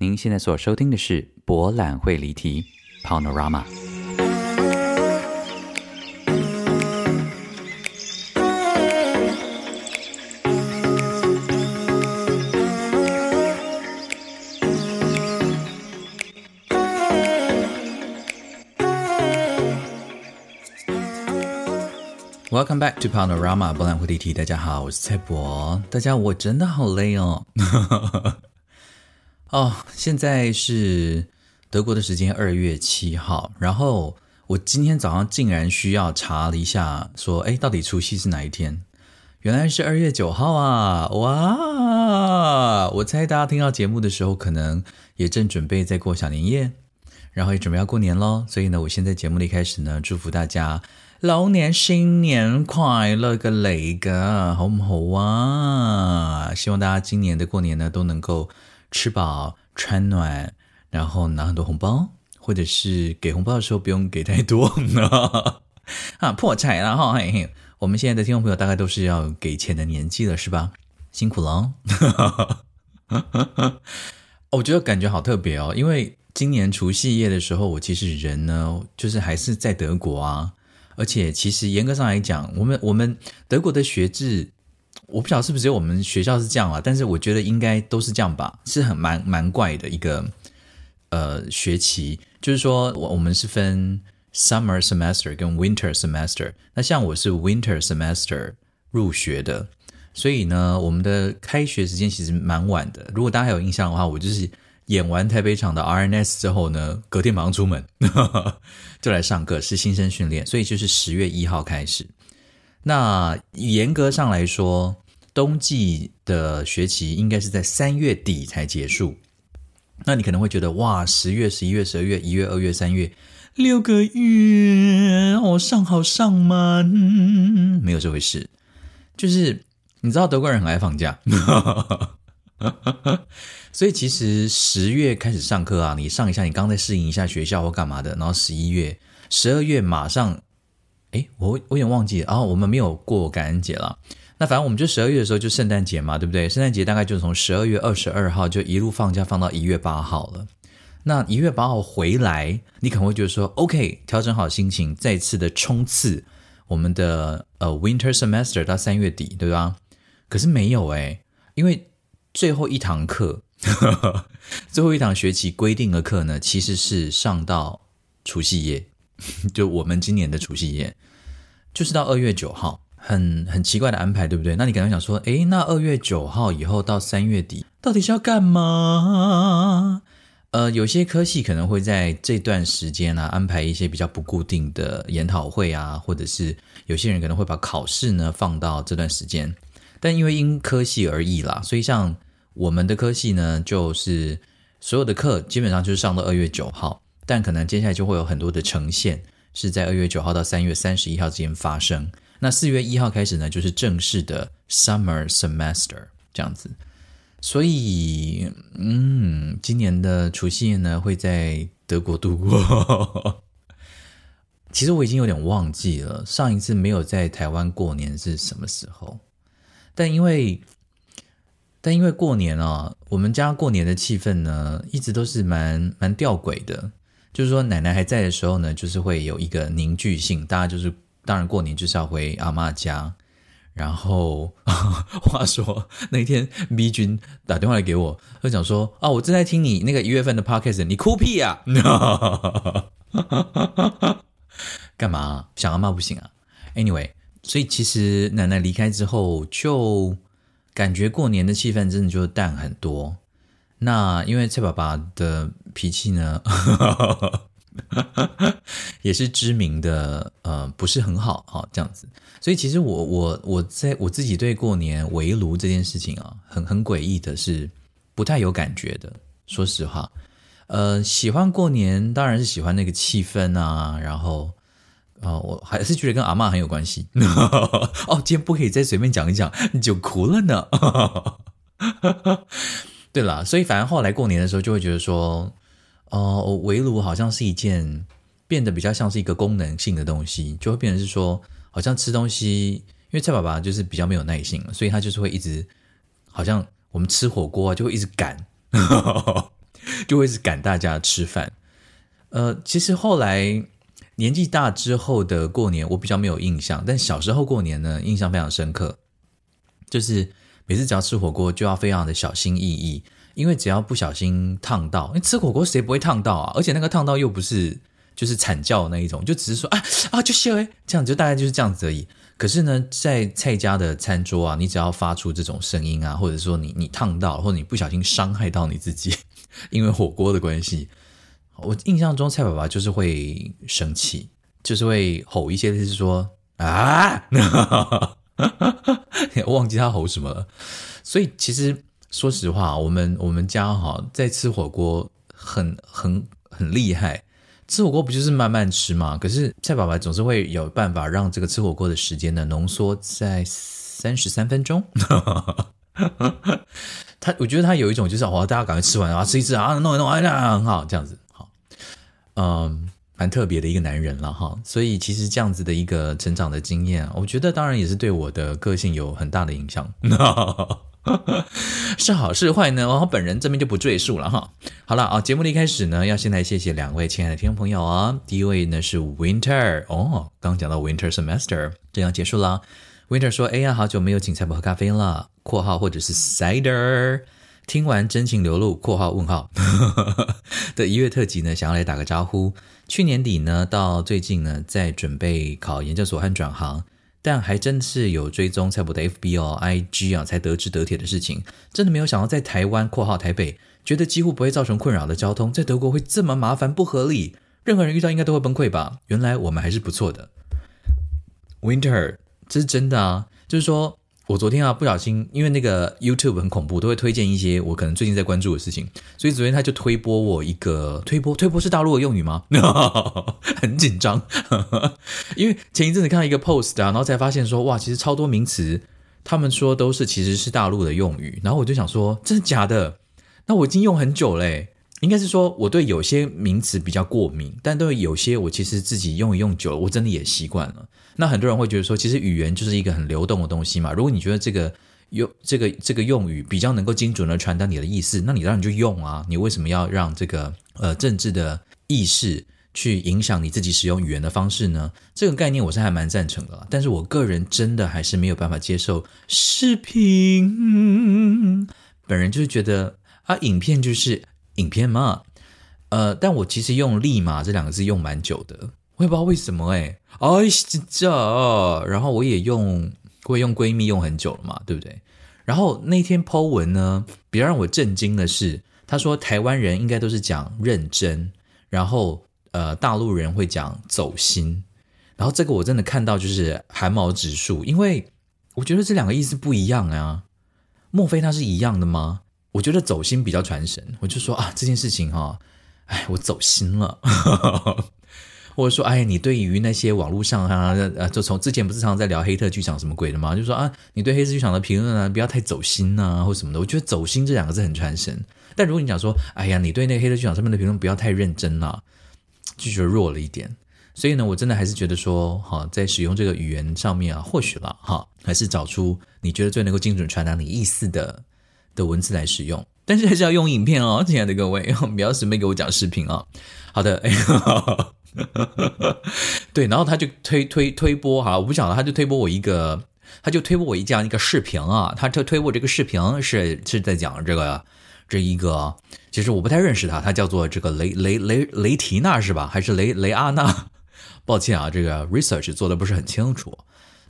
您现在所收听的是《博览会离题》（Panorama）。Welcome back to Panorama，博览会离题。大家好，我是蔡博。大家，我真的好累哦。哦，现在是德国的时间二月七号，然后我今天早上竟然需要查了一下，说，哎，到底除夕是哪一天？原来是二月九号啊！哇，我猜大家听到节目的时候，可能也正准备在过小年夜，然后也准备要过年喽。所以呢，我现在节目的一开始呢，祝福大家龙年新年快乐个雷个，好唔好啊？希望大家今年的过年呢都能够。吃饱穿暖，然后拿很多红包，或者是给红包的时候不用给太多 啊，破财了哈！嘿嘿，我们现在的听众朋友大概都是要给钱的年纪了，是吧？辛苦了，我觉得感觉好特别哦，因为今年除夕夜的时候，我其实人呢，就是还是在德国啊，而且其实严格上来讲，我们我们德国的学制。我不晓得是不是只有我们学校是这样啊，但是我觉得应该都是这样吧，是很蛮蛮怪的一个呃学期，就是说我我们是分 summer semester 跟 winter semester，那像我是 winter semester 入学的，所以呢，我们的开学时间其实蛮晚的。如果大家还有印象的话，我就是演完台北场的 RNS 之后呢，隔天马上出门 就来上课，是新生训练，所以就是十月一号开始。那严格上来说，冬季的学期应该是在三月底才结束。那你可能会觉得，哇，十月、十一月、十二月、一月、二月、三月，六个月，好上好上吗？没有这回事。就是你知道德国人很爱放假，所以其实十月开始上课啊，你上一下，你刚在适应一下学校或干嘛的，然后十一月、十二月马上。哎，我我有点忘记了，然后我们没有过感恩节了。那反正我们就十二月的时候就圣诞节嘛，对不对？圣诞节大概就从十二月二十二号就一路放假放到一月八号了。那一月八号回来，你可能会觉得说，OK，调整好心情，再次的冲刺我们的呃 Winter Semester 到三月底，对吧？可是没有哎，因为最后一堂课，最后一堂学期规定的课呢，其实是上到除夕夜。就我们今年的除夕夜，就是到二月九号，很很奇怪的安排，对不对？那你可能想说，诶，那二月九号以后到三月底，到底是要干嘛？呃，有些科系可能会在这段时间啊，安排一些比较不固定的研讨会啊，或者是有些人可能会把考试呢放到这段时间。但因为因科系而异啦，所以像我们的科系呢，就是所有的课基本上就是上到二月九号。但可能接下来就会有很多的呈现，是在二月九号到三月三十一号之间发生。那四月一号开始呢，就是正式的 summer semester 这样子。所以，嗯，今年的除夕夜呢，会在德国度过。其实我已经有点忘记了上一次没有在台湾过年是什么时候。但因为，但因为过年啊，我们家过年的气氛呢，一直都是蛮蛮吊诡的。就是说，奶奶还在的时候呢，就是会有一个凝聚性，大家就是当然过年就是要回阿嬷家。然后 话说那天 B 君打电话来给我，他讲说啊，我正在听你那个一月份的 podcast，你哭屁呀？干嘛？想阿妈不行啊？Anyway，所以其实奶奶离开之后，就感觉过年的气氛真的就淡很多。那因为蔡爸爸的脾气呢，也是知名的，呃，不是很好哈，这样子。所以其实我我我在我自己对过年围炉这件事情啊，很很诡异的是不太有感觉的。说实话，呃，喜欢过年当然是喜欢那个气氛啊，然后啊、我还是觉得跟阿嬷很有关系。哦，今天不可以再随便讲一讲，你就哭了呢。对啦，所以反正后来过年的时候就会觉得说，哦、呃，围炉好像是一件变得比较像是一个功能性的东西，就会变成是说，好像吃东西，因为蔡爸爸就是比较没有耐性，所以他就是会一直，好像我们吃火锅啊，就会一直赶，就会是赶大家吃饭。呃，其实后来年纪大之后的过年，我比较没有印象，但小时候过年呢，印象非常深刻。就是每次只要吃火锅，就要非常的小心翼翼，因为只要不小心烫到，你吃火锅谁不会烫到啊？而且那个烫到又不是就是惨叫那一种，就只是说啊啊就谢哎，这样就大概就是这样子而已。可是呢，在蔡家的餐桌啊，你只要发出这种声音啊，或者说你你烫到，或者你不小心伤害到你自己，因为火锅的关系。我印象中蔡爸爸就是会生气，就是会吼一些，就是说啊，忘记他吼什么了。所以其实说实话，我们我们家哈在吃火锅很很很厉害，吃火锅不就是慢慢吃吗？可是蔡爸爸总是会有办法让这个吃火锅的时间呢浓缩在三十三分钟。他我觉得他有一种就是哦，大家赶快吃完啊，吃一吃啊，弄一弄啊，很好这样子好。嗯，蛮特别的一个男人了哈，所以其实这样子的一个成长的经验，我觉得当然也是对我的个性有很大的影响。是好是坏呢？我本人这边就不赘述了哈。好了啊，节目的一开始呢，要先来谢谢两位亲爱的听众朋友啊。第一位呢是 Winter 哦，刚讲到 Winter Semester 这样结束了。Winter 说：“哎呀，好久没有请蔡伯喝咖啡了。”（括号或者是 Cider）。听完真情流露（括号问号） 的一月特辑呢，想要来打个招呼。去年底呢，到最近呢，在准备考研究所和转行，但还真是有追踪蔡伯的 FB 哦、IG 啊，才得知德铁的事情。真的没有想到，在台湾（括号台北）觉得几乎不会造成困扰的交通，在德国会这么麻烦不合理，任何人遇到应该都会崩溃吧？原来我们还是不错的。Winter，这是真的啊，就是说。我昨天啊，不小心，因为那个 YouTube 很恐怖，都会推荐一些我可能最近在关注的事情，所以昨天他就推播我一个推播，推播是大陆的用语吗？很紧张，因为前一阵子看到一个 post 啊，然后才发现说，哇，其实超多名词，他们说都是其实是大陆的用语，然后我就想说，真的假的？那我已经用很久嘞。应该是说，我对有些名词比较过敏，但对有些我其实自己用一用久了，我真的也习惯了。那很多人会觉得说，其实语言就是一个很流动的东西嘛。如果你觉得这个用这个这个用语比较能够精准的传达你的意思，那你当然就用啊。你为什么要让这个呃政治的意识去影响你自己使用语言的方式呢？这个概念我是还蛮赞成的，但是我个人真的还是没有办法接受视频。本人就是觉得啊，影片就是。影片嘛，呃，但我其实用“立马”这两个字用蛮久的，我也不知道为什么哎，哎，这，然后我也用，我也用闺蜜用很久了嘛，对不对？然后那天 po 文呢，比较让我震惊的是，他说台湾人应该都是讲认真，然后呃，大陆人会讲走心，然后这个我真的看到就是汗毛指数，因为我觉得这两个意思不一样啊，莫非它是一样的吗？我觉得走心比较传神，我就说啊，这件事情哈、哦，哎，我走心了，或者说，哎，你对于那些网络上啊，呃，就从之前不是常常在聊黑特剧场什么鬼的吗？就说啊，你对黑特剧场的评论啊，不要太走心呐、或什么的。我觉得走心这两个字很传神，但如果你讲说，哎呀，你对那个黑特剧场上面的评论不要太认真了、啊，就觉得弱了一点。所以呢，我真的还是觉得说，哈，在使用这个语言上面啊，或许了哈，还是找出你觉得最能够精准传达你意思的。的文字来使用，但是还是要用影片哦，亲爱的各位，不要随便给我讲视频啊、哦。好的，哎，对，然后他就推推推播哈，我不晓得，他就推播我一个，他就推播我一这样一个视频啊，他就推播这个视频是是在讲这个这一个，其实我不太认识他，他叫做这个雷雷雷雷提娜是吧？还是雷雷阿娜？抱歉啊，这个 research 做的不是很清楚。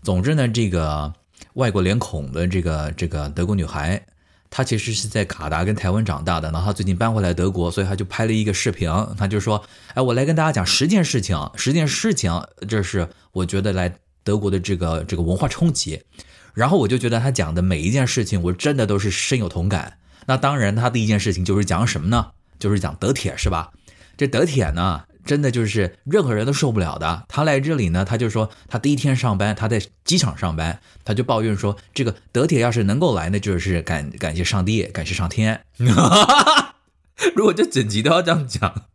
总之呢，这个外国脸孔的这个这个德国女孩。他其实是在卡达跟台湾长大的，然后他最近搬回来德国，所以他就拍了一个视频，他就说：“哎，我来跟大家讲十件事情，十件事情，这是我觉得来德国的这个这个文化冲击。”然后我就觉得他讲的每一件事情，我真的都是深有同感。那当然，他第一件事情就是讲什么呢？就是讲德铁，是吧？这德铁呢？真的就是任何人都受不了的。他来这里呢，他就说他第一天上班，他在机场上班，他就抱怨说，这个德铁要是能够来，那就是感感谢上帝，感谢上天。如果这整集都要这样讲，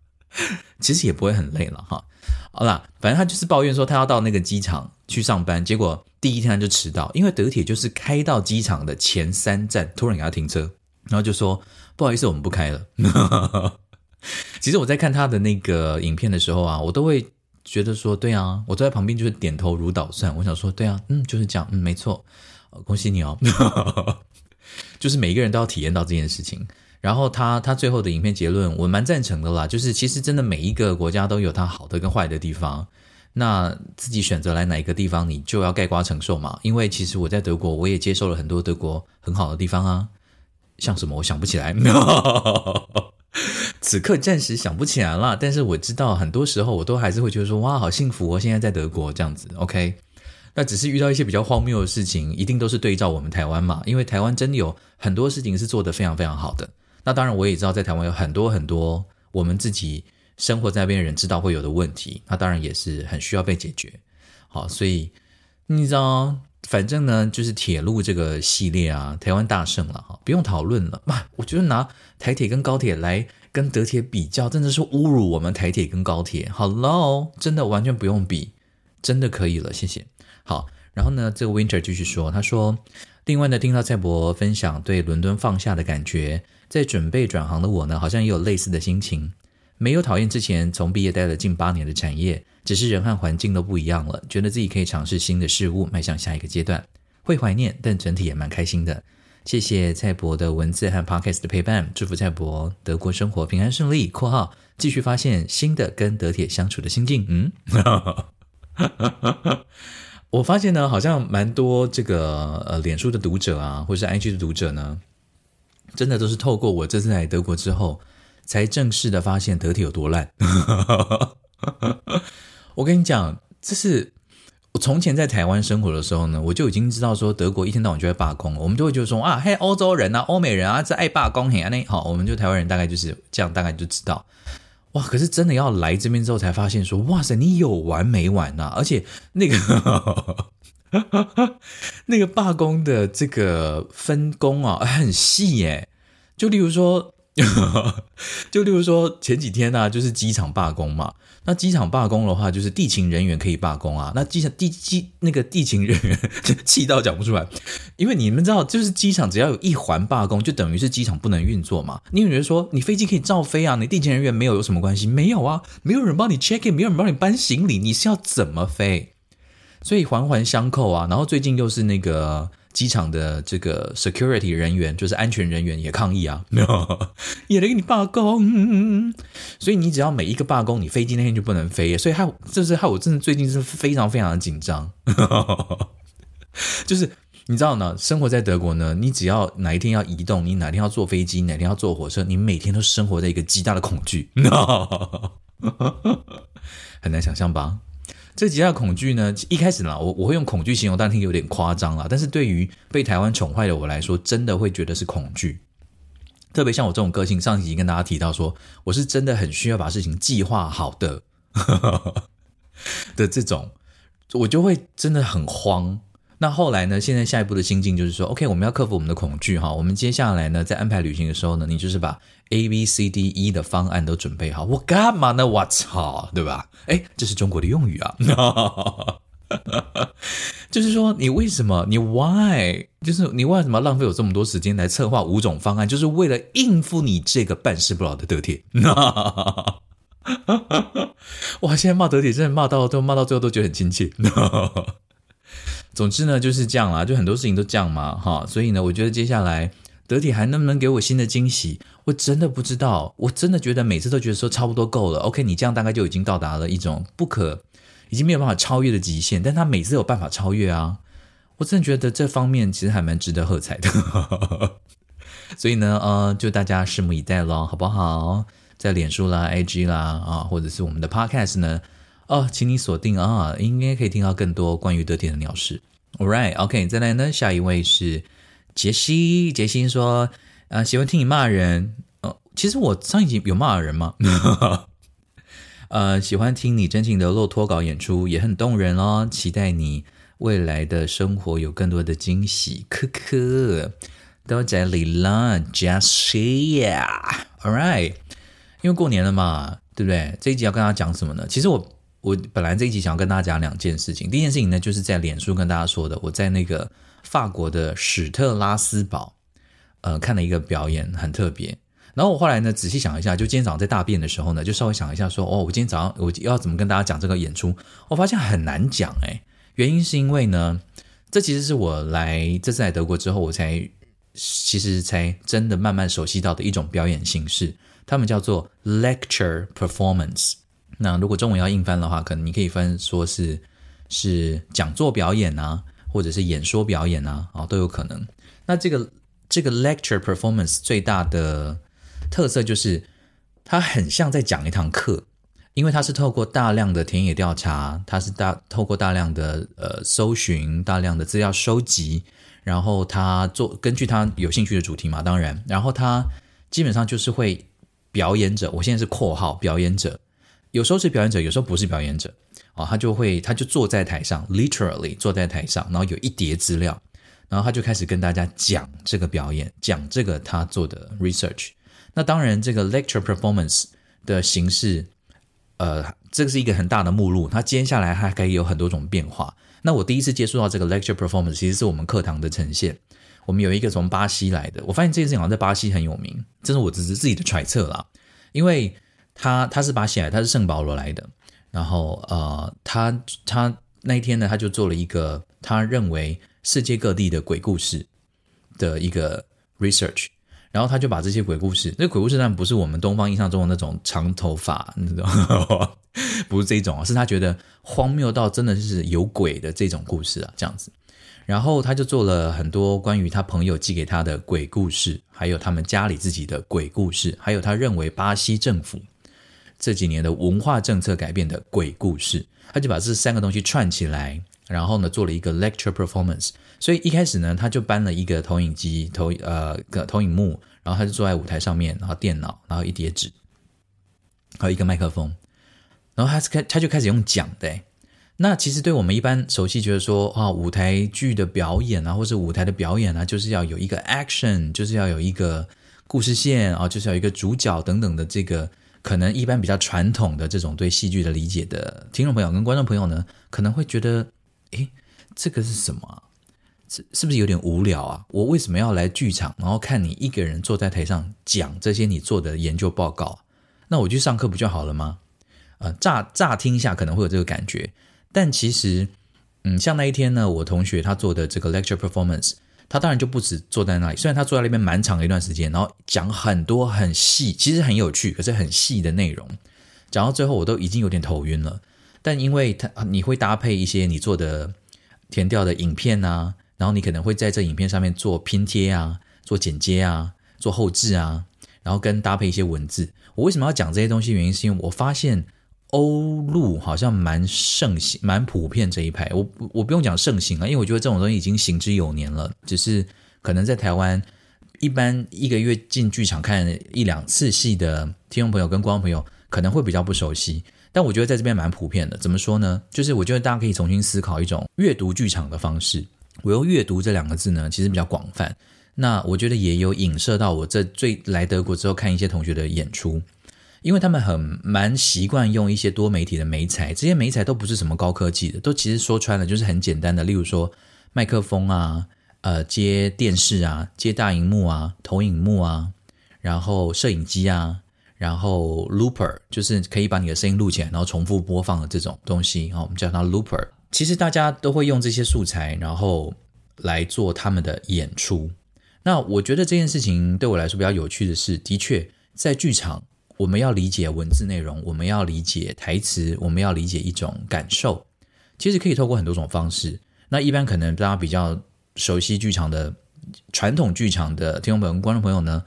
其实也不会很累了哈。好了，反正他就是抱怨说，他要到那个机场去上班，结果第一天他就迟到，因为德铁就是开到机场的前三站突然给他停车，然后就说不好意思，我们不开了。其实我在看他的那个影片的时候啊，我都会觉得说，对啊，我坐在旁边就是点头如捣蒜。我想说，对啊，嗯，就是这样，嗯，没错，恭喜你哦。就是每一个人都要体验到这件事情。然后他他最后的影片结论，我蛮赞成的啦。就是其实真的每一个国家都有它好的跟坏的地方，那自己选择来哪一个地方，你就要盖瓜承受嘛。因为其实我在德国，我也接受了很多德国很好的地方啊，像什么我想不起来，此刻暂时想不起来了。但是我知道很多时候我都还是会觉得说，哇，好幸福哦，现在在德国这样子。OK。那只是遇到一些比较荒谬的事情，一定都是对照我们台湾嘛，因为台湾真的有很多事情是做得非常非常好的。那当然，我也知道在台湾有很多很多我们自己生活在那边的人知道会有的问题，那当然也是很需要被解决。好，所以你知道，反正呢，就是铁路这个系列啊，台湾大胜了哈，不用讨论了。哇，我觉得拿台铁跟高铁来跟德铁比较，真的是侮辱我们台铁跟高铁。Hello，真的完全不用比，真的可以了，谢谢。好，然后呢，这个 Winter 继续说，他说，另外呢，听到蔡伯分享对伦敦放下的感觉，在准备转行的我呢，好像也有类似的心情，没有讨厌之前从毕业待了近八年的产业，只是人和环境都不一样了，觉得自己可以尝试新的事物，迈向下一个阶段，会怀念，但整体也蛮开心的。谢谢蔡博的文字和 Podcast 的陪伴，祝福蔡博德国生活平安顺利（括号继续发现新的跟德铁相处的心境）。嗯。我发现呢，好像蛮多这个呃，脸书的读者啊，或是 IG 的读者呢，真的都是透过我这次来德国之后，才正式的发现德铁有多烂。我跟你讲，这是我从前在台湾生活的时候呢，我就已经知道说德国一天到晚就会罢工，我们就会觉得说啊，嘿，欧洲人啊，欧美人啊，这爱罢工，嘿啊那好，我们就台湾人大概就是这样，大概就知道。哇！可是真的要来这边之后，才发现说，哇塞，你有完没完呐？而且那个 那个罢工的这个分工啊，很细耶。就例如说。就例如说前几天呢、啊，就是机场罢工嘛。那机场罢工的话，就是地勤人员可以罢工啊。那机场地机那个地勤人员 气到讲不出来，因为你们知道，就是机场只要有一环罢工，就等于是机场不能运作嘛。你有人说你飞机可以照飞啊？你地勤人员没有有什么关系？没有啊，没有人帮你 check in，没有人帮你搬行李，你是要怎么飞？所以环环相扣啊。然后最近又是那个。机场的这个 security 人员，就是安全人员也抗议啊，也来给你罢工。所以你只要每一个罢工，你飞机那天就不能飞。所以害，就是害我真的最近是非常非常的紧张。就是你知道呢，生活在德国呢，你只要哪一天要移动，你哪天要坐飞机，哪天要坐火车，你每天都生活在一个极大的恐惧，很难想象吧？这极大的恐惧呢，一开始呢，我我会用恐惧形容，但听有点夸张了。但是对于被台湾宠坏的我来说，真的会觉得是恐惧。特别像我这种个性，上集已经跟大家提到说，我是真的很需要把事情计划好的 的这种，我就会真的很慌。那后来呢？现在下一步的心境就是说，OK，我们要克服我们的恐惧哈。我们接下来呢，在安排旅行的时候呢，你就是把 A、B、C、D、E 的方案都准备好。我干嘛呢？我操，对吧？哎，这是中国的用语啊。就是说，你为什么？你 Why？就是你为什么浪费我这么多时间来策划五种方案？就是为了应付你这个办事不牢的德铁。哇，现在骂德铁，真的骂到都骂到最后都觉得很亲切。总之呢，就是这样啦，就很多事情都这样嘛，哈，所以呢，我觉得接下来德铁还能不能给我新的惊喜，我真的不知道。我真的觉得每次都觉得说差不多够了，OK，你这样大概就已经到达了一种不可，已经没有办法超越的极限，但他每次有办法超越啊，我真的觉得这方面其实还蛮值得喝彩的。所以呢，呃，就大家拭目以待咯，好不好？在脸书啦、IG 啦啊，或者是我们的 Podcast 呢。哦，请你锁定啊，应该可以听到更多关于德铁的鸟事。All right，OK，再来呢，下一位是杰西。杰西说：“啊，喜欢听你骂人。哦，其实我上一集有骂人吗？呃，喜欢听你真情流露脱稿演出，也很动人哦。期待你未来的生活有更多的惊喜。科科，都在里了，杰西呀。All right，因为过年了嘛，对不对？这一集要跟大家讲什么呢？其实我。我本来这一集想要跟大家讲两件事情。第一件事情呢，就是在脸书跟大家说的，我在那个法国的史特拉斯堡，呃，看了一个表演，很特别。然后我后来呢，仔细想一下，就今天早上在大便的时候呢，就稍微想一下说，哦，我今天早上我要怎么跟大家讲这个演出？我发现很难讲诶，原因是因为呢，这其实是我来这次来德国之后，我才其实才真的慢慢熟悉到的一种表演形式，他们叫做 lecture performance。那如果中文要硬翻的话，可能你可以翻说是是讲座表演啊，或者是演说表演啊，啊都有可能。那这个这个 lecture performance 最大的特色就是，它很像在讲一堂课，因为它是透过大量的田野调查，它是大透过大量的呃搜寻，大量的资料收集，然后他做根据他有兴趣的主题嘛，当然，然后他基本上就是会表演者，我现在是括号表演者，有时候是表演者，有时候不是表演者，哦，他就会他就坐在台上，literally 坐在台上，然后有一叠资料，然后他就开始跟大家讲这个表演，讲这个他做的 research。那当然，这个 lecture performance 的形式，呃，这个是一个很大的目录。它接下来还可以有很多种变化。那我第一次接触到这个 lecture performance，其实是我们课堂的呈现。我们有一个从巴西来的，我发现这件事好像在巴西很有名，这是我只是自己的揣测啦。因为他他是巴西来，他是圣保罗来的。然后呃，他他那一天呢，他就做了一个他认为世界各地的鬼故事的一个 research。然后他就把这些鬼故事，那鬼故事当然不是我们东方印象中的那种长头发那种，不是这种啊，是他觉得荒谬到真的是有鬼的这种故事啊，这样子。然后他就做了很多关于他朋友寄给他的鬼故事，还有他们家里自己的鬼故事，还有他认为巴西政府这几年的文化政策改变的鬼故事，他就把这三个东西串起来，然后呢做了一个 lecture performance。所以一开始呢，他就搬了一个投影机、投呃个投影幕，然后他就坐在舞台上面，然后电脑，然后一叠纸，还有一个麦克风，然后他是开他就开始用讲的。那其实对我们一般熟悉，觉得说啊，舞台剧的表演啊，或是舞台的表演啊，就是要有一个 action，就是要有一个故事线啊，就是要有一个主角等等的这个，可能一般比较传统的这种对戏剧的理解的听众朋友跟观众朋友呢，可能会觉得，诶，这个是什么？是是不是有点无聊啊？我为什么要来剧场，然后看你一个人坐在台上讲这些你做的研究报告？那我去上课不就好了吗？呃，乍乍听一下可能会有这个感觉，但其实，嗯，像那一天呢，我同学他做的这个 lecture performance，他当然就不止坐在那里，虽然他坐在那边蛮长的一段时间，然后讲很多很细，其实很有趣，可是很细的内容，讲到最后我都已经有点头晕了。但因为他你会搭配一些你做的田调的影片啊。然后你可能会在这影片上面做拼贴啊，做剪接啊，做后置啊，然后跟搭配一些文字。我为什么要讲这些东西？原因是因为我发现欧陆好像蛮盛行、蛮普遍这一派。我我不用讲盛行啊，因为我觉得这种东西已经行之有年了。只是可能在台湾，一般一个月进剧场看一两次戏的听众朋友跟观众朋友可能会比较不熟悉。但我觉得在这边蛮普遍的。怎么说呢？就是我觉得大家可以重新思考一种阅读剧场的方式。我用阅读这两个字呢，其实比较广泛。那我觉得也有影射到我这最来德国之后看一些同学的演出，因为他们很蛮习惯用一些多媒体的媒材，这些媒材都不是什么高科技的，都其实说穿了就是很简单的，例如说麦克风啊，呃，接电视啊，接大荧幕啊，投影幕啊，然后摄影机啊，然后 looper 就是可以把你的声音录起来，然后重复播放的这种东西哦，我们叫它 looper。其实大家都会用这些素材，然后来做他们的演出。那我觉得这件事情对我来说比较有趣的是，的确在剧场，我们要理解文字内容，我们要理解台词，我们要理解一种感受。其实可以透过很多种方式。那一般可能大家比较熟悉剧场的传统剧场的听众朋友、观众朋友呢，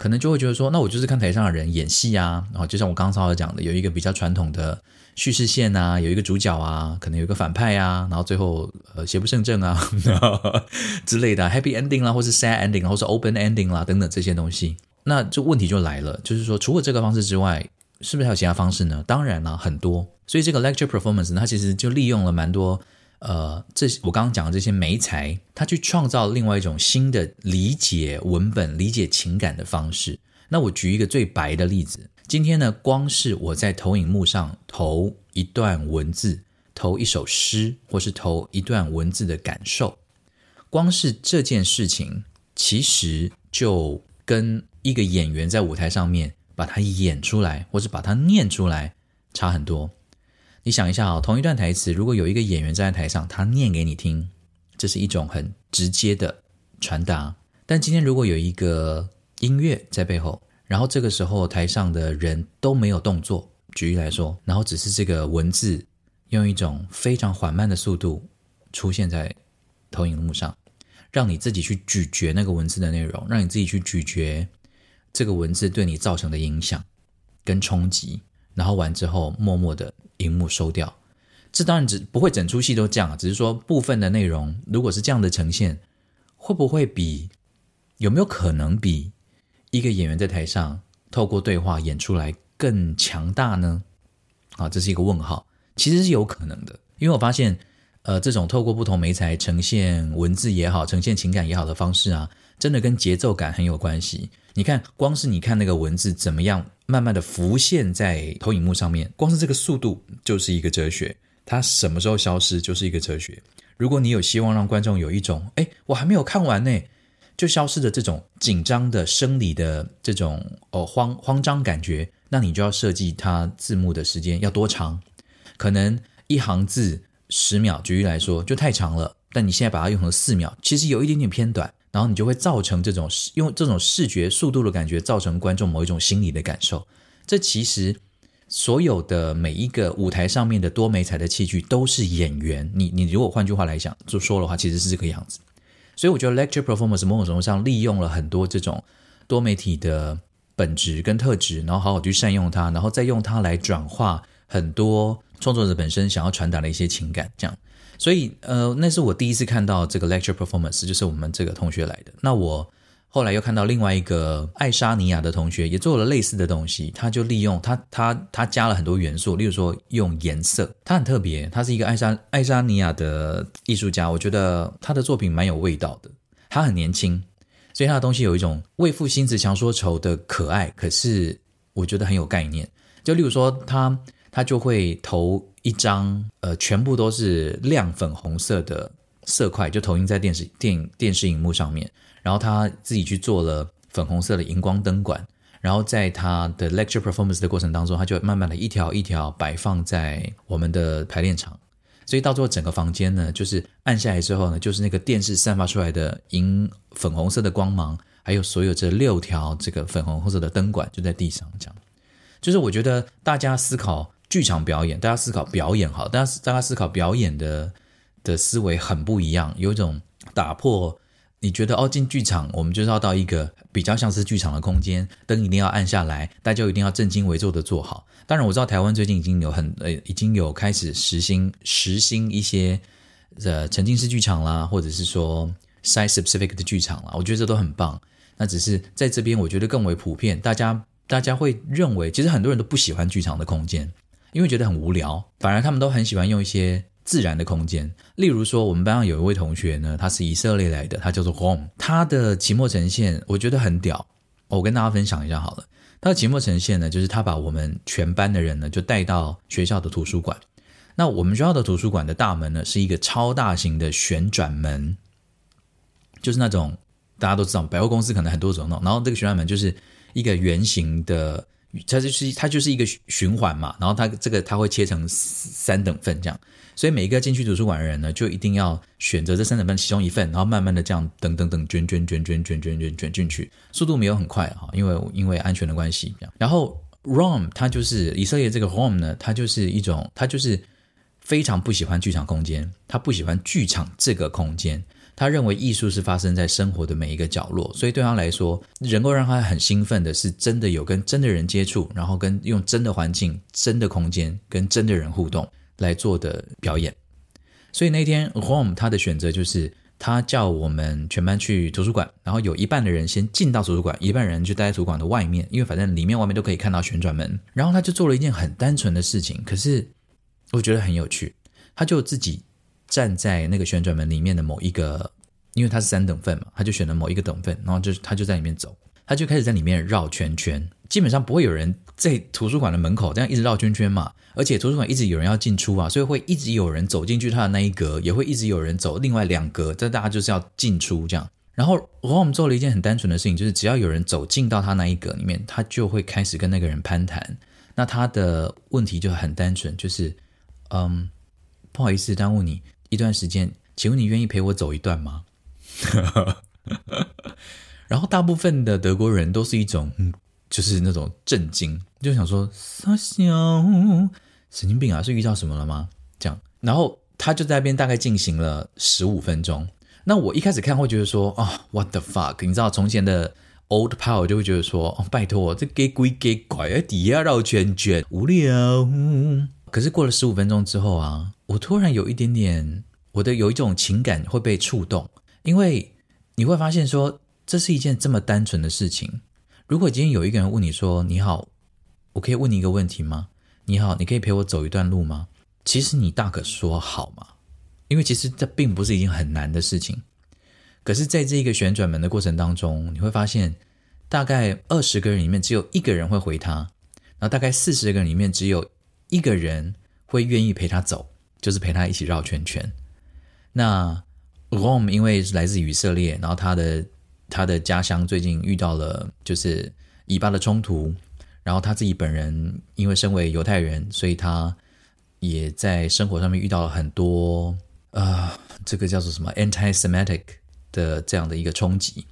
可能就会觉得说，那我就是看台上的人演戏啊。然后就像我刚刚稍微讲的，有一个比较传统的。叙事线啊，有一个主角啊，可能有一个反派啊，然后最后呃邪不胜正啊 之类的 happy ending 啦，或是 sad ending，或是 open ending 啦等等这些东西，那就问题就来了，就是说除了这个方式之外，是不是还有其他方式呢？当然了，很多。所以这个 lecture performance，它其实就利用了蛮多呃这我刚刚讲的这些媒材，它去创造另外一种新的理解文本、理解情感的方式。那我举一个最白的例子。今天呢，光是我在投影幕上投一段文字，投一首诗，或是投一段文字的感受，光是这件事情，其实就跟一个演员在舞台上面把它演出来，或是把它念出来，差很多。你想一下哦，同一段台词，如果有一个演员站在台上，他念给你听，这是一种很直接的传达。但今天如果有一个音乐在背后，然后这个时候台上的人都没有动作，举例来说，然后只是这个文字用一种非常缓慢的速度出现在投影幕上，让你自己去咀嚼那个文字的内容，让你自己去咀嚼这个文字对你造成的影响跟冲击，然后完之后默默的。荧幕收掉，这当然只不会整出戏都这样，只是说部分的内容，如果是这样的呈现，会不会比有没有可能比一个演员在台上透过对话演出来更强大呢？啊，这是一个问号。其实是有可能的，因为我发现，呃，这种透过不同媒材呈现文字也好，呈现情感也好的方式啊，真的跟节奏感很有关系。你看，光是你看那个文字怎么样，慢慢的浮现在投影幕上面，光是这个速度就是一个哲学。它什么时候消失就是一个哲学。如果你有希望让观众有一种，哎，我还没有看完呢，就消失的这种紧张的生理的这种哦慌慌张感觉，那你就要设计它字幕的时间要多长？可能一行字十秒，举例来说就太长了。但你现在把它用成四秒，其实有一点点偏短。然后你就会造成这种用这种视觉速度的感觉，造成观众某一种心理的感受。这其实所有的每一个舞台上面的多媒材的器具都是演员。你你如果换句话来讲，就说的话，其实是这个样子。所以我觉得 lecture performance 某种程度上利用了很多这种多媒体的本质跟特质，然后好好去善用它，然后再用它来转化很多创作者本身想要传达的一些情感，这样。所以，呃，那是我第一次看到这个 lecture performance，就是我们这个同学来的。那我后来又看到另外一个爱沙尼亚的同学也做了类似的东西，他就利用他他他加了很多元素，例如说用颜色，他很特别，他是一个爱沙爱沙尼亚的艺术家，我觉得他的作品蛮有味道的。他很年轻，所以他的东西有一种为赋新词强说愁的可爱，可是我觉得很有概念。就例如说他。他就会投一张，呃，全部都是亮粉红色的色块，就投影在电视电影电视荧幕上面。然后他自己去做了粉红色的荧光灯管，然后在他的 lecture performance 的过程当中，他就慢慢的一条一条摆放在我们的排练场。所以到最后整个房间呢，就是按下来之后呢，就是那个电视散发出来的银粉红色的光芒，还有所有这六条这个粉红色的灯管就在地上，这样。就是我觉得大家思考。剧场表演，大家思考表演好，大家大家思考表演的的思维很不一样，有一种打破。你觉得哦，进剧场我们就是要到一个比较像是剧场的空间，灯一定要按下来，大家一定要正襟危坐的坐好。当然我知道台湾最近已经有很呃已经有开始实行实行一些呃沉浸式剧场啦，或者是说 site specific 的剧场啦，我觉得这都很棒。那只是在这边，我觉得更为普遍，大家大家会认为，其实很多人都不喜欢剧场的空间。因为觉得很无聊，反而他们都很喜欢用一些自然的空间。例如说，我们班上有一位同学呢，他是以色列来的，他叫做 Home。他的期末呈现我觉得很屌，我跟大家分享一下好了。他的期末呈现呢，就是他把我们全班的人呢就带到学校的图书馆。那我们学校的图书馆的大门呢是一个超大型的旋转门，就是那种大家都知道百货公司可能很多种那种，然后这个旋转门就是一个圆形的。它就是它就是一个循环嘛，然后它这个它会切成三等份这样，所以每一个进去图书馆的人呢，就一定要选择这三等份其中一份，然后慢慢的这样等等等卷卷卷卷卷卷卷卷进去，速度没有很快哈，因为因为安全的关系。然后 Rom 它就是以色列这个 Rom 呢，它就是一种它就是非常不喜欢剧场空间，他不喜欢剧场这个空间。他认为艺术是发生在生活的每一个角落，所以对他来说，能够让他很兴奋的是真的有跟真的人接触，然后跟用真的环境、真的空间跟真的人互动来做的表演。所以那天 Home 他的选择就是，他叫我们全班去图书馆，然后有一半的人先进到图书馆，一半人就待在图书馆的外面，因为反正里面外面都可以看到旋转门。然后他就做了一件很单纯的事情，可是我觉得很有趣，他就自己。站在那个旋转门里面的某一个，因为它是三等份嘛，他就选了某一个等份，然后就他就在里面走，他就开始在里面绕圈圈。基本上不会有人在图书馆的门口这样一直绕圈圈嘛，而且图书馆一直有人要进出啊，所以会一直有人走进去他的那一格，也会一直有人走另外两格，这大家就是要进出这样。然后 Rom 做了一件很单纯的事情，就是只要有人走进到他那一格里面，他就会开始跟那个人攀谈。那他的问题就很单纯，就是嗯，不好意思耽误你一段时间，请问你愿意陪我走一段吗？然后大部分的德国人都是一种，就是那种震惊，就想说傻小神经病啊，是遇到什么了吗？这样，然后他就在那边大概进行了十五分钟。那我一开始看会觉得说，啊、，what the fuck？你知道从前的 old power 就会觉得说，哦，拜托，这给鬼给拐，底下绕圈圈，无聊。可是过了十五分钟之后啊，我突然有一点点，我的有一种情感会被触动，因为你会发现说，这是一件这么单纯的事情。如果今天有一个人问你说，你好，我可以问你一个问题吗？你好，你可以陪我走一段路吗？其实你大可说好嘛，因为其实这并不是一件很难的事情。可是，在这一个旋转门的过程当中，你会发现，大概二十个人里面只有一个人会回他，然后大概四十个人里面只有一个人会愿意陪他走，就是陪他一起绕圈圈。那 Rom 因为来自以色列，然后他的他的家乡最近遇到了就是以巴的冲突。然后他自己本人因为身为犹太人，所以他也在生活上面遇到了很多呃，这个叫做什么 anti-Semitic 的这样的一个冲击，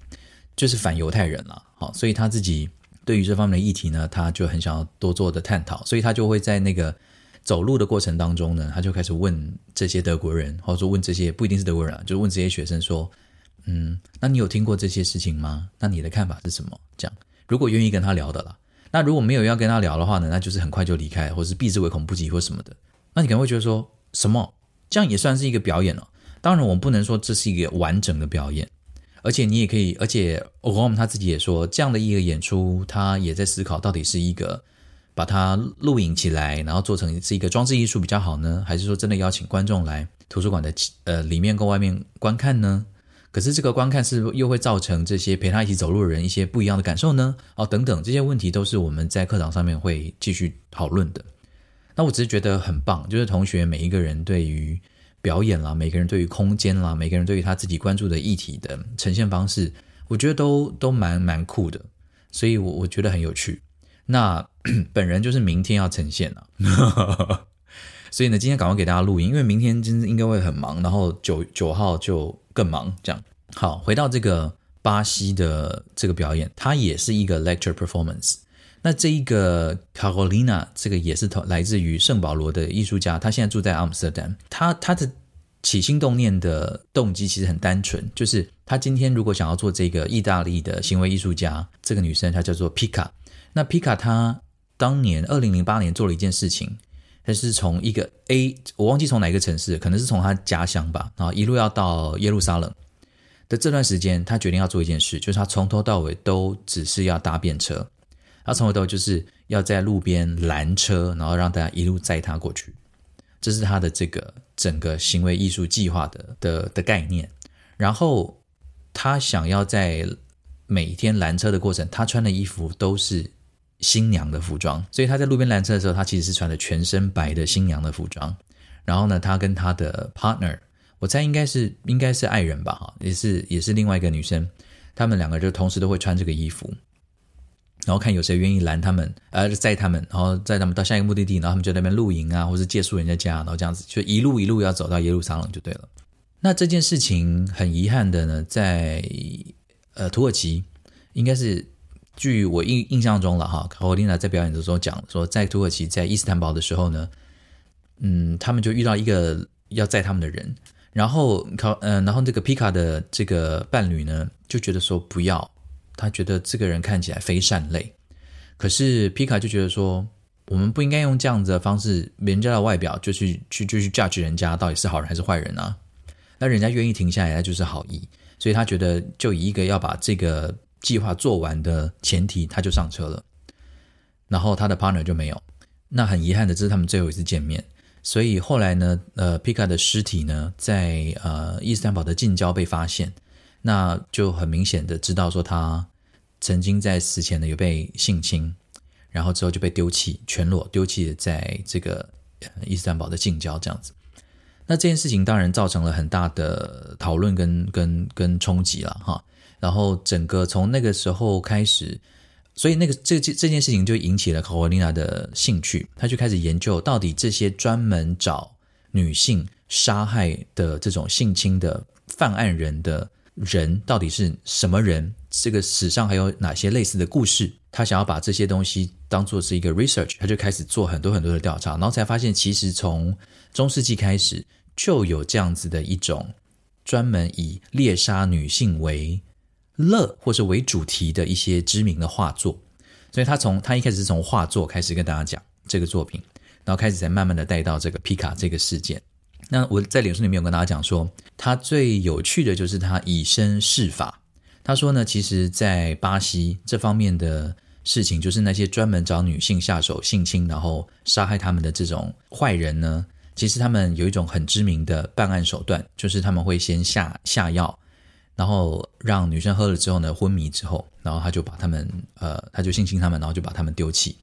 就是反犹太人了。好，所以他自己对于这方面的议题呢，他就很想要多做的探讨，所以他就会在那个走路的过程当中呢，他就开始问这些德国人，或者说问这些不一定是德国人啊，就问这些学生说，嗯，那你有听过这些事情吗？那你的看法是什么？这样，如果愿意跟他聊的啦。那如果没有要跟他聊的话呢，那就是很快就离开，或是避之唯恐不及或什么的。那你可能会觉得说什么？这样也算是一个表演哦。当然，我们不能说这是一个完整的表演，而且你也可以，而且 Rom 他自己也说，这样的一个演出，他也在思考到底是一个把它录影起来，然后做成是一个装置艺术比较好呢，还是说真的邀请观众来图书馆的呃里面跟外面观看呢？可是这个观看是又会造成这些陪他一起走路的人一些不一样的感受呢？哦，等等这些问题都是我们在课堂上面会继续讨论的。那我只是觉得很棒，就是同学每一个人对于表演啦，每个人对于空间啦，每个人对于他自己关注的议题的呈现方式，我觉得都都蛮蛮酷的，所以我我觉得很有趣。那 本人就是明天要呈现了，所以呢，今天赶快给大家录音，因为明天真的应该会很忙，然后九九号就。更忙，这样好。回到这个巴西的这个表演，它也是一个 lecture performance。那这一个 Carolina，这个也是来自于圣保罗的艺术家，他现在住在阿姆斯特丹。他他的起心动念的动机其实很单纯，就是他今天如果想要做这个意大利的行为艺术家，这个女生她叫做皮卡。那皮卡他当年二零零八年做了一件事情。他是从一个 A，我忘记从哪个城市，可能是从他家乡吧，然后一路要到耶路撒冷的这段时间，他决定要做一件事，就是他从头到尾都只是要搭便车，他从头到尾就是要在路边拦车，然后让大家一路载他过去，这是他的这个整个行为艺术计划的的的概念。然后他想要在每一天拦车的过程，他穿的衣服都是。新娘的服装，所以他在路边拦车的时候，他其实是穿的全身白的新娘的服装。然后呢，他跟他的 partner，我猜应该是应该是爱人吧，哈，也是也是另外一个女生，他们两个就同时都会穿这个衣服，然后看有谁愿意拦他们，呃，载他们，然后载他们到下一个目的地，然后他们就在那边露营啊，或是借宿人家家，然后这样子就一路一路要走到耶路撒冷就对了。那这件事情很遗憾的呢，在呃土耳其应该是。据我印印象中了哈，卡罗琳娜在表演的时候讲说，在土耳其在伊斯坦堡的时候呢，嗯，他们就遇到一个要载他们的人，然后考嗯，然后这个皮卡的这个伴侣呢就觉得说不要，他觉得这个人看起来非善类，可是皮卡就觉得说，我们不应该用这样子的方式，人家的外表就去去就去 judge 人家到底是好人还是坏人啊，那人家愿意停下来，那就是好意，所以他觉得就以一个要把这个。计划做完的前提，他就上车了，然后他的 partner 就没有。那很遗憾的，这是他们最后一次见面。所以后来呢，呃，皮卡的尸体呢，在呃伊斯坦堡的近郊被发现，那就很明显的知道说他曾经在死前呢有被性侵，然后之后就被丢弃，全裸丢弃在这个伊斯坦堡的近郊这样子。那这件事情当然造成了很大的讨论跟跟跟冲击了哈。然后整个从那个时候开始，所以那个这这这件事情就引起了卡罗琳娜的兴趣，他就开始研究到底这些专门找女性杀害的这种性侵的犯案人的人到底是什么人，这个史上还有哪些类似的故事？他想要把这些东西当做是一个 research，他就开始做很多很多的调查，然后才发现其实从中世纪开始就有这样子的一种专门以猎杀女性为乐或是为主题的一些知名的画作，所以他从他一开始是从画作开始跟大家讲这个作品，然后开始才慢慢的带到这个皮卡这个事件。那我在脸书里面有跟大家讲说，他最有趣的就是他以身试法。他说呢，其实，在巴西这方面的事情，就是那些专门找女性下手性侵，然后杀害他们的这种坏人呢，其实他们有一种很知名的办案手段，就是他们会先下下药。然后让女生喝了之后呢，昏迷之后，然后他就把他们，呃，他就性侵他们，然后就把他们丢弃。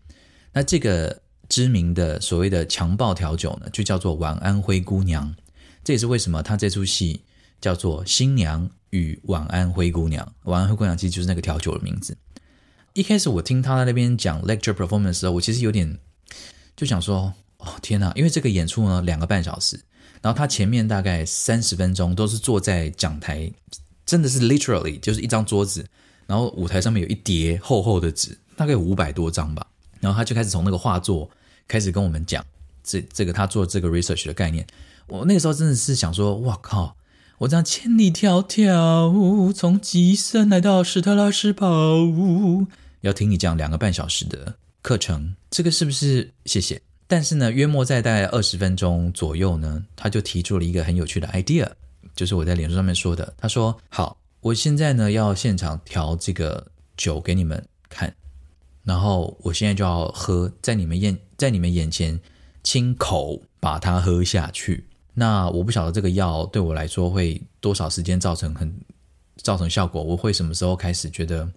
那这个知名的所谓的强暴调酒呢，就叫做“晚安灰姑娘”。这也是为什么他这出戏叫做《新娘与晚安灰姑娘》。晚安灰姑娘其实就是那个调酒的名字。一开始我听他在那边讲 lecture performance 的时候，我其实有点就想说，哦天哪，因为这个演出呢两个半小时，然后他前面大概三十分钟都是坐在讲台。真的是 literally 就是一张桌子，然后舞台上面有一叠厚厚的纸，大概有五百多张吧。然后他就开始从那个画作开始跟我们讲这这个他做这个 research 的概念。我那个时候真的是想说，哇靠！我这样千里迢迢从吉森来到史特拉斯堡，要听你讲两个半小时的课程，这个是不是？谢谢。但是呢，约莫在大概二十分钟左右呢，他就提出了一个很有趣的 idea。就是我在脸书上面说的，他说：“好，我现在呢要现场调这个酒给你们看，然后我现在就要喝，在你们眼在你们眼前亲口把它喝下去。那我不晓得这个药对我来说会多少时间造成很造成效果，我会什么时候开始觉得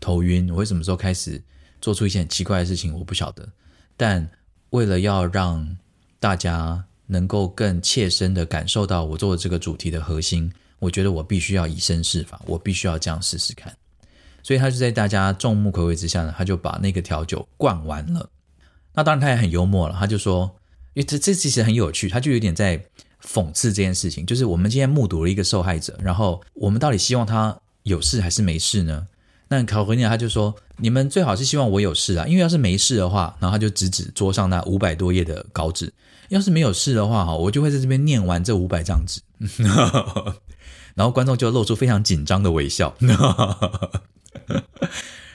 头晕，我会什么时候开始做出一些很奇怪的事情，我不晓得。但为了要让大家。”能够更切身的感受到我做的这个主题的核心，我觉得我必须要以身试法，我必须要这样试试看。所以他就在大家众目睽睽之下呢，他就把那个调酒灌完了。那当然他也很幽默了，他就说，因为这这其实很有趣，他就有点在讽刺这件事情，就是我们今天目睹了一个受害者，然后我们到底希望他有事还是没事呢？那卡罗尼他就说，你们最好是希望我有事啊，因为要是没事的话，然后他就指指桌上那五百多页的稿纸。要是没有事的话，哈，我就会在这边念完这五百张纸，然后观众就露出非常紧张的微笑，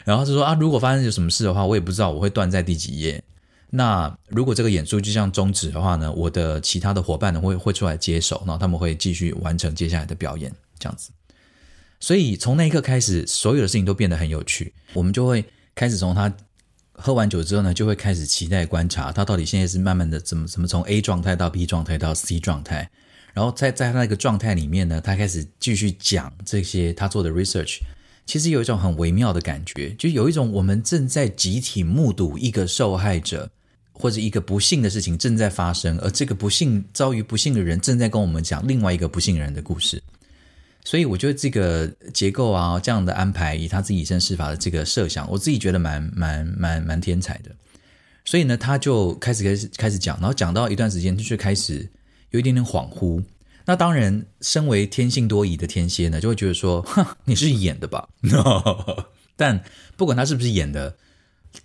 然后就说啊，如果发生有什么事的话，我也不知道我会断在第几页。那如果这个演出就这样终止的话呢，我的其他的伙伴呢会会出来接手，然后他们会继续完成接下来的表演，这样子。所以从那一刻开始，所有的事情都变得很有趣，我们就会开始从他。喝完酒之后呢，就会开始期待观察他到底现在是慢慢的怎么怎么从 A 状态到 B 状态到 C 状态，然后在在他那个状态里面呢，他开始继续讲这些他做的 research，其实有一种很微妙的感觉，就有一种我们正在集体目睹一个受害者或者一个不幸的事情正在发生，而这个不幸遭遇不幸的人正在跟我们讲另外一个不幸人的故事。所以我觉得这个结构啊，这样的安排，以他自己以身试法的这个设想，我自己觉得蛮蛮蛮蛮天才的。所以呢，他就开始开始开始讲，然后讲到一段时间，就开始有一点点恍惚。那当然，身为天性多疑的天蝎呢，就会觉得说，哼，你是演的吧？但不管他是不是演的，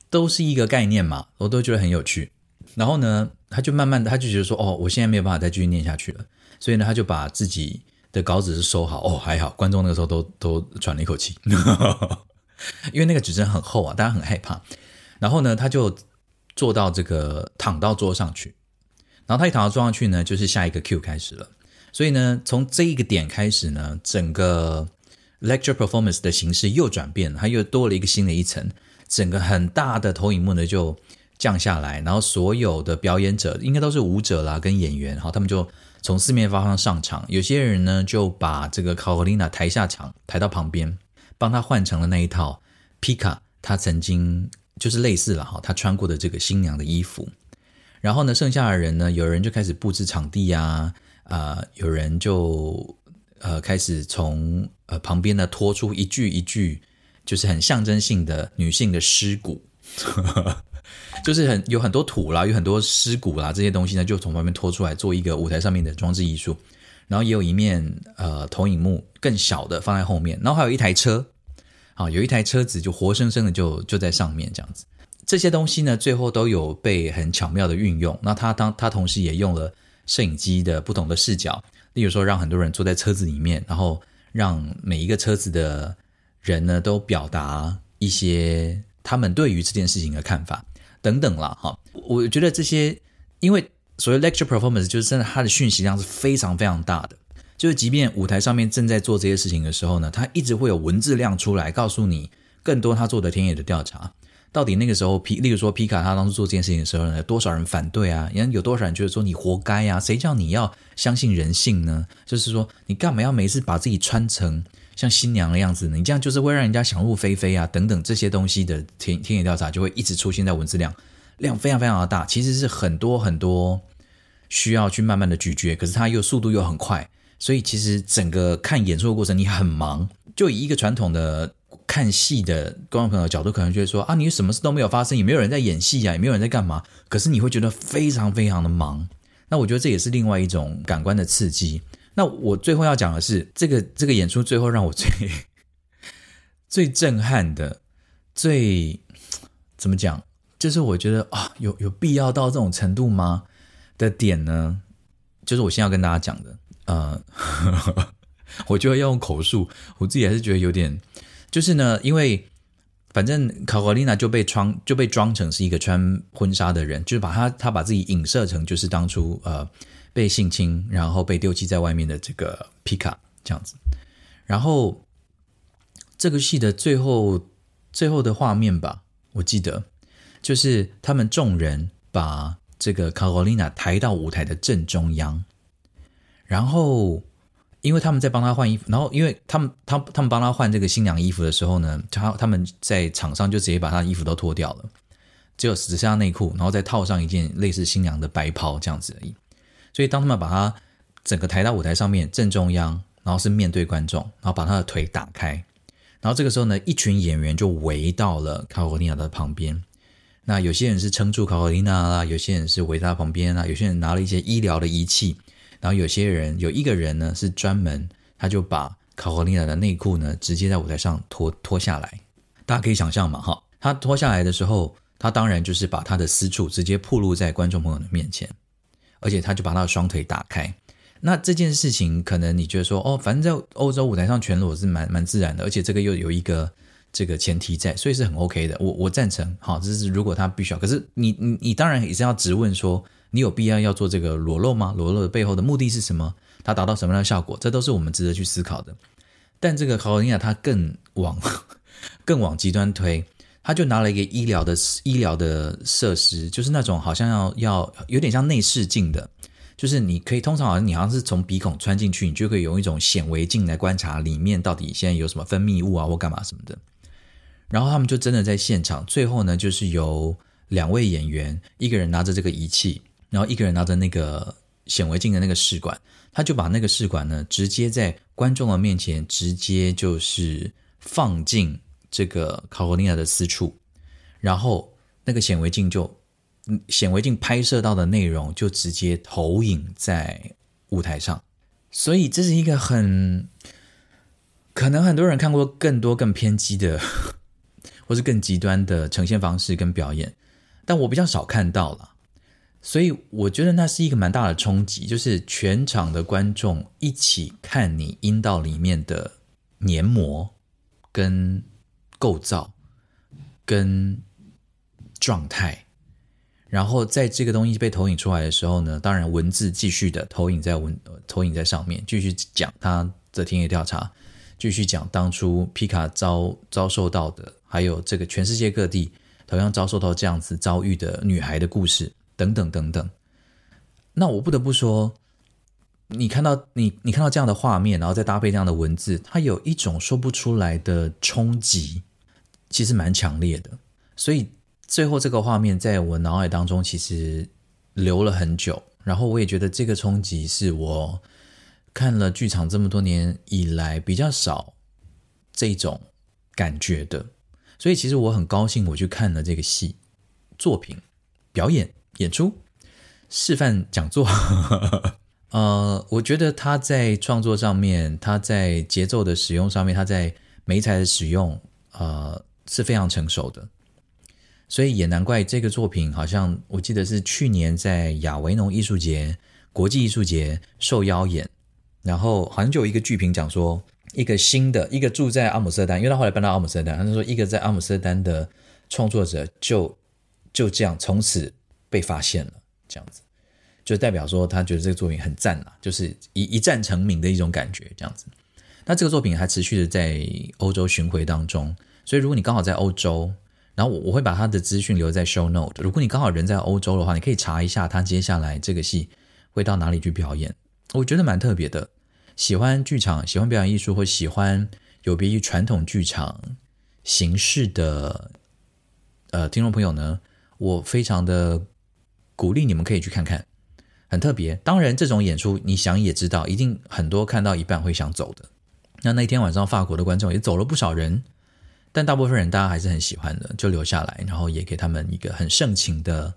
都是一个概念嘛，我都觉得很有趣。然后呢，他就慢慢的，他就觉得说，哦，我现在没有办法再继续念下去了。所以呢，他就把自己。的稿子是收好哦，还好，观众那个时候都都喘了一口气，因为那个纸真很厚啊，大家很害怕。然后呢，他就坐到这个躺到桌上去，然后他一躺到桌上去呢，就是下一个 Q 开始了。所以呢，从这一个点开始呢，整个 lecture performance 的形式又转变了，它又多了一个新的一层，整个很大的投影幕呢就降下来，然后所有的表演者应该都是舞者啦跟演员，好，他们就。从四面八方上场，有些人呢就把这个卡罗琳娜抬下场，抬到旁边，帮她换成了那一套皮卡，她曾经就是类似了哈，她穿过的这个新娘的衣服。然后呢，剩下的人呢，有人就开始布置场地呀，啊、有人就呃开始从呃旁边呢拖出一具一具，就是很象征性的女性的尸骨，就是很有很多土啦，有很多尸骨啦，这些东西呢就从旁边拖出来做一个舞台上面的装置艺术。然后也有一面呃投影幕更小的放在后面，然后还有一台车，啊，有一台车子就活生生的就就在上面这样子。这些东西呢，最后都有被很巧妙的运用。那他当他同时也用了摄影机的不同的视角，例如说让很多人坐在车子里面，然后让每一个车子的人呢都表达一些他们对于这件事情的看法等等啦。哈，我觉得这些，因为所谓 lecture performance 就是真的，它的讯息量是非常非常大的。就是即便舞台上面正在做这些事情的时候呢，它一直会有文字量出来，告诉你更多他做的田野的调查。到底那个时候皮，例如说皮卡他当时做这件事情的时候呢，有多少人反对啊？人有多少人觉得说你活该、啊？谁叫你要相信人性呢？就是说你干嘛要每次把自己穿成像新娘的样子呢？你这样就是会让人家想入非非啊！等等这些东西的田田野调查就会一直出现在文字量量非常非常的大，其实是很多很多需要去慢慢的咀嚼，可是它又速度又很快，所以其实整个看演出的过程你很忙，就以一个传统的。看戏的观众朋友角度可能觉得说啊，你什么事都没有发生，也没有人在演戏、啊，也没有人在干嘛。可是你会觉得非常非常的忙。那我觉得这也是另外一种感官的刺激。那我最后要讲的是，这个这个演出最后让我最 最震撼的、最怎么讲，就是我觉得啊，有有必要到这种程度吗？的点呢，就是我先要跟大家讲的。呃，我觉得要用口述，我自己还是觉得有点。就是呢，因为反正卡罗琳娜就被装就被装成是一个穿婚纱的人，就是把她她把自己影射成就是当初呃被性侵然后被丢弃在外面的这个皮卡这样子。然后这个戏的最后最后的画面吧，我记得就是他们众人把这个卡罗琳娜抬到舞台的正中央，然后。因为他们在帮他换衣服，然后因为他们他他们帮他换这个新娘衣服的时候呢，他他们在场上就直接把他的衣服都脱掉了，只有只剩下内裤，然后再套上一件类似新娘的白袍这样子而已。所以当他们把他整个抬到舞台上面正中央，然后是面对观众，然后把他的腿打开，然后这个时候呢，一群演员就围到了卡罗琳娜的旁边。那有些人是撑住卡罗琳娜啦，有些人是围在旁边啦，有些人拿了一些医疗的仪器。然后有些人有一个人呢是专门，他就把卡罗琳娜的内裤呢直接在舞台上脱脱下来，大家可以想象嘛哈，他脱下来的时候，他当然就是把他的私处直接暴露在观众朋友的面前，而且他就把他的双腿打开。那这件事情可能你觉得说哦，反正在欧洲舞台上全裸是蛮蛮自然的，而且这个又有一个这个前提在，所以是很 OK 的。我我赞成，好，这是如果他必须要，可是你你你当然也是要质问说。你有必要要做这个裸露吗？裸露的背后的目的是什么？它达到什么样的效果？这都是我们值得去思考的。但这个卡罗琳娜她更往 更往极端推，他就拿了一个医疗的医疗的设施，就是那种好像要要有点像内视镜的，就是你可以通常好像你好像是从鼻孔穿进去，你就可以用一种显微镜来观察里面到底现在有什么分泌物啊或干嘛什么的。然后他们就真的在现场，最后呢就是由两位演员，一个人拿着这个仪器。然后一个人拿着那个显微镜的那个试管，他就把那个试管呢，直接在观众的面前，直接就是放进这个卡罗琳娜的私处，然后那个显微镜就，显微镜拍摄到的内容就直接投影在舞台上，所以这是一个很，可能很多人看过更多更偏激的，或是更极端的呈现方式跟表演，但我比较少看到了。所以我觉得那是一个蛮大的冲击，就是全场的观众一起看你阴道里面的黏膜、跟构造、跟状态，然后在这个东西被投影出来的时候呢，当然文字继续的投影在文投影在上面，继续讲他的田野调查，继续讲当初皮卡遭遭受到的，还有这个全世界各地同样遭受到这样子遭遇的女孩的故事。等等等等，那我不得不说，你看到你你看到这样的画面，然后再搭配这样的文字，它有一种说不出来的冲击，其实蛮强烈的。所以最后这个画面在我脑海当中其实留了很久，然后我也觉得这个冲击是我看了剧场这么多年以来比较少这种感觉的，所以其实我很高兴我去看了这个戏作品、表演、演出、示范讲座。呃，我觉得他在创作上面，他在节奏的使用上面，他在媒材的使用，呃，是非常成熟的。所以也难怪这个作品好像我记得是去年在亚维农艺术节、国际艺术节受邀演，然后好像就有一个剧评讲说，一个新的一个住在阿姆斯特丹，因为他后来搬到阿姆斯特丹，他就说一个在阿姆斯特丹的创作者就就这样从此被发现了，这样子。就代表说，他觉得这个作品很赞啊，就是一一战成名的一种感觉，这样子。那这个作品还持续的在欧洲巡回当中，所以如果你刚好在欧洲，然后我我会把他的资讯留在 show note。如果你刚好人在欧洲的话，你可以查一下他接下来这个戏会到哪里去表演。我觉得蛮特别的。喜欢剧场、喜欢表演艺术或喜欢有别于传统剧场形式的呃听众朋友呢，我非常的鼓励你们可以去看看。很特别，当然这种演出，你想也知道，一定很多看到一半会想走的。那那天晚上，法国的观众也走了不少人，但大部分人大家还是很喜欢的，就留下来，然后也给他们一个很盛情的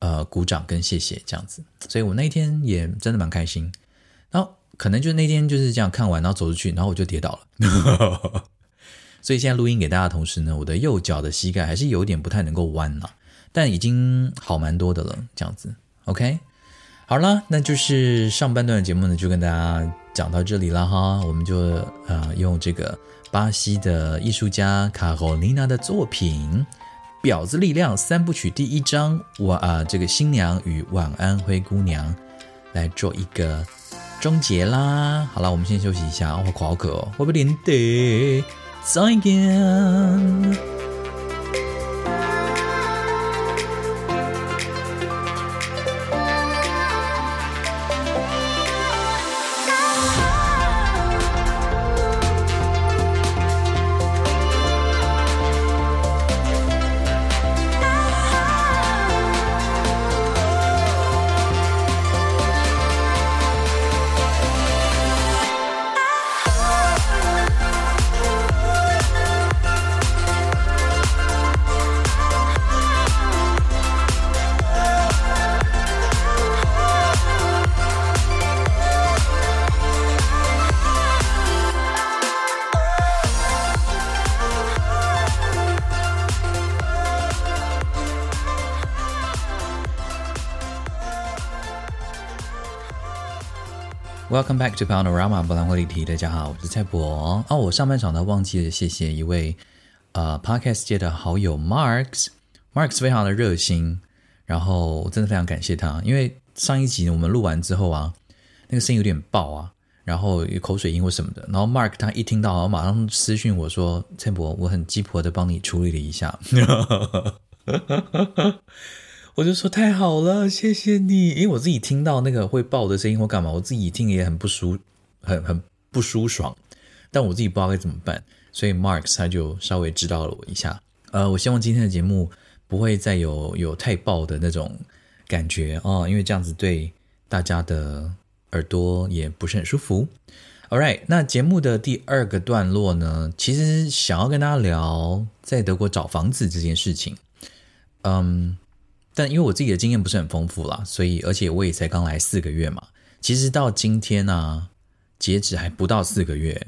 呃鼓掌跟谢谢这样子。所以我那一天也真的蛮开心。然后可能就那天就是这样看完，然后走出去，然后我就跌倒了。所以现在录音给大家的同时呢，我的右脚的膝盖还是有点不太能够弯了，但已经好蛮多的了，这样子。OK。好了，那就是上半段的节目呢，就跟大家讲到这里了哈。我们就呃用这个巴西的艺术家卡罗琳娜的作品《婊子力量》三部曲第一章，我啊、呃、这个新娘与晚安灰姑娘来做一个终结啦。好了，我们先休息一下，我口好渴哦，我不连得再见。Welcome back to Paonorama 柏览会离题。大家好，我是蔡博。哦，我上半场呢忘记了谢谢一位呃 Podcast 界的好友 Marks。Marks 非常的热心，然后我真的非常感谢他，因为上一集我们录完之后啊，那个声音有点爆啊，然后有口水音或什么的，然后 Mark 他一听到，马上私讯我说：“蔡博，我很鸡婆的帮你处理了一下。” 我就说太好了，谢谢你。因为我自己听到那个会爆的声音或干嘛，我自己听也很不舒，很很不舒爽。但我自己不知道该怎么办，所以 Mark 他就稍微指导了我一下。呃，我希望今天的节目不会再有有太爆的那种感觉哦，因为这样子对大家的耳朵也不是很舒服。All right，那节目的第二个段落呢，其实想要跟大家聊在德国找房子这件事情。嗯。但因为我自己的经验不是很丰富啦，所以而且我也才刚来四个月嘛，其实到今天呢、啊，截止还不到四个月，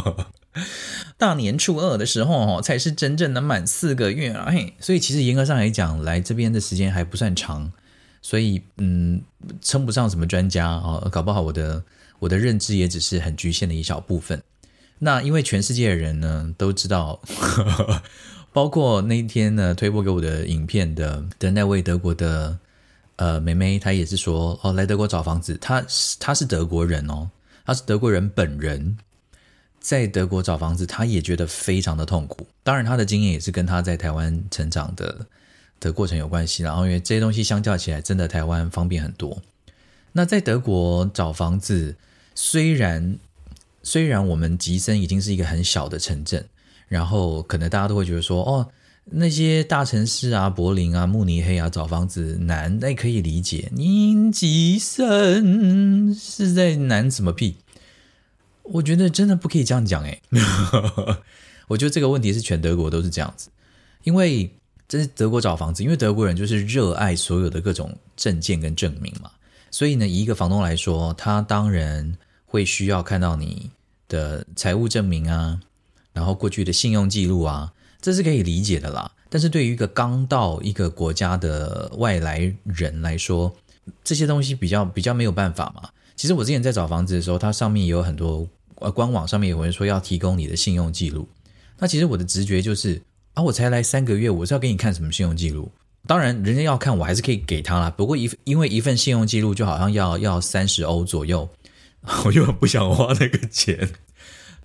大年初二的时候哦才是真正的满四个月啊，嘿，所以其实严格上来讲，来这边的时间还不算长，所以嗯，称不上什么专家啊，搞不好我的我的认知也只是很局限的一小部分。那因为全世界的人呢都知道。包括那一天呢，推播给我的影片的的那位德国的呃妹妹，她也是说哦，来德国找房子，她她是德国人哦，她是德国人本人，在德国找房子，她也觉得非常的痛苦。当然，她的经验也是跟她在台湾成长的的过程有关系。然后，因为这些东西相较起来，真的台湾方便很多。那在德国找房子，虽然虽然我们吉森已经是一个很小的城镇。然后可能大家都会觉得说，哦，那些大城市啊，柏林啊、慕尼黑啊，找房子难，那可以理解。您吉森是在难什么屁？我觉得真的不可以这样讲哎。我觉得这个问题是全德国都是这样子，因为这是德国找房子，因为德国人就是热爱所有的各种证件跟证明嘛，所以呢，以一个房东来说，他当然会需要看到你的财务证明啊，然后过去的信用记录啊。这是可以理解的啦，但是对于一个刚到一个国家的外来人来说，这些东西比较比较没有办法嘛。其实我之前在找房子的时候，它上面也有很多呃官网上面有人说要提供你的信用记录。那其实我的直觉就是啊，我才来三个月，我是要给你看什么信用记录？当然，人家要看我还是可以给他啦。不过一因为一份信用记录就好像要要三十欧左右，我就很不想花那个钱。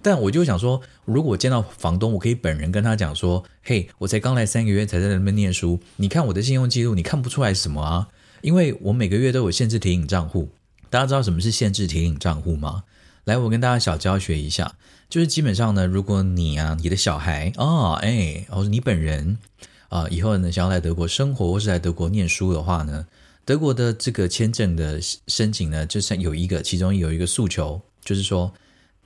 但我就想说，如果我见到房东，我可以本人跟他讲说：“嘿，我才刚来三个月，才在那边念书，你看我的信用记录，你看不出来什么啊？因为我每个月都有限制提领账户。大家知道什么是限制提领账户吗？来，我跟大家小教学一下，就是基本上呢，如果你啊，你的小孩啊，哎，或者你本人啊，以后呢想要来德国生活或是来德国念书的话呢，德国的这个签证的申请呢，就是有一个，其中有一个诉求，就是说。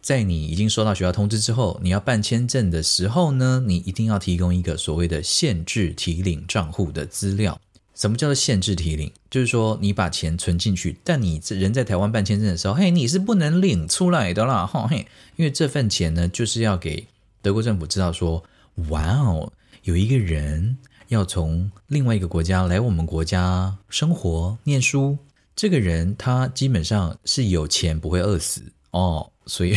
在你已经收到学校通知之后，你要办签证的时候呢，你一定要提供一个所谓的限制提领账户的资料。什么叫做限制提领？就是说你把钱存进去，但你人在台湾办签证的时候，嘿，你是不能领出来的啦，哈嘿，因为这份钱呢，就是要给德国政府知道说，哇哦，有一个人要从另外一个国家来我们国家生活念书，这个人他基本上是有钱不会饿死哦。所以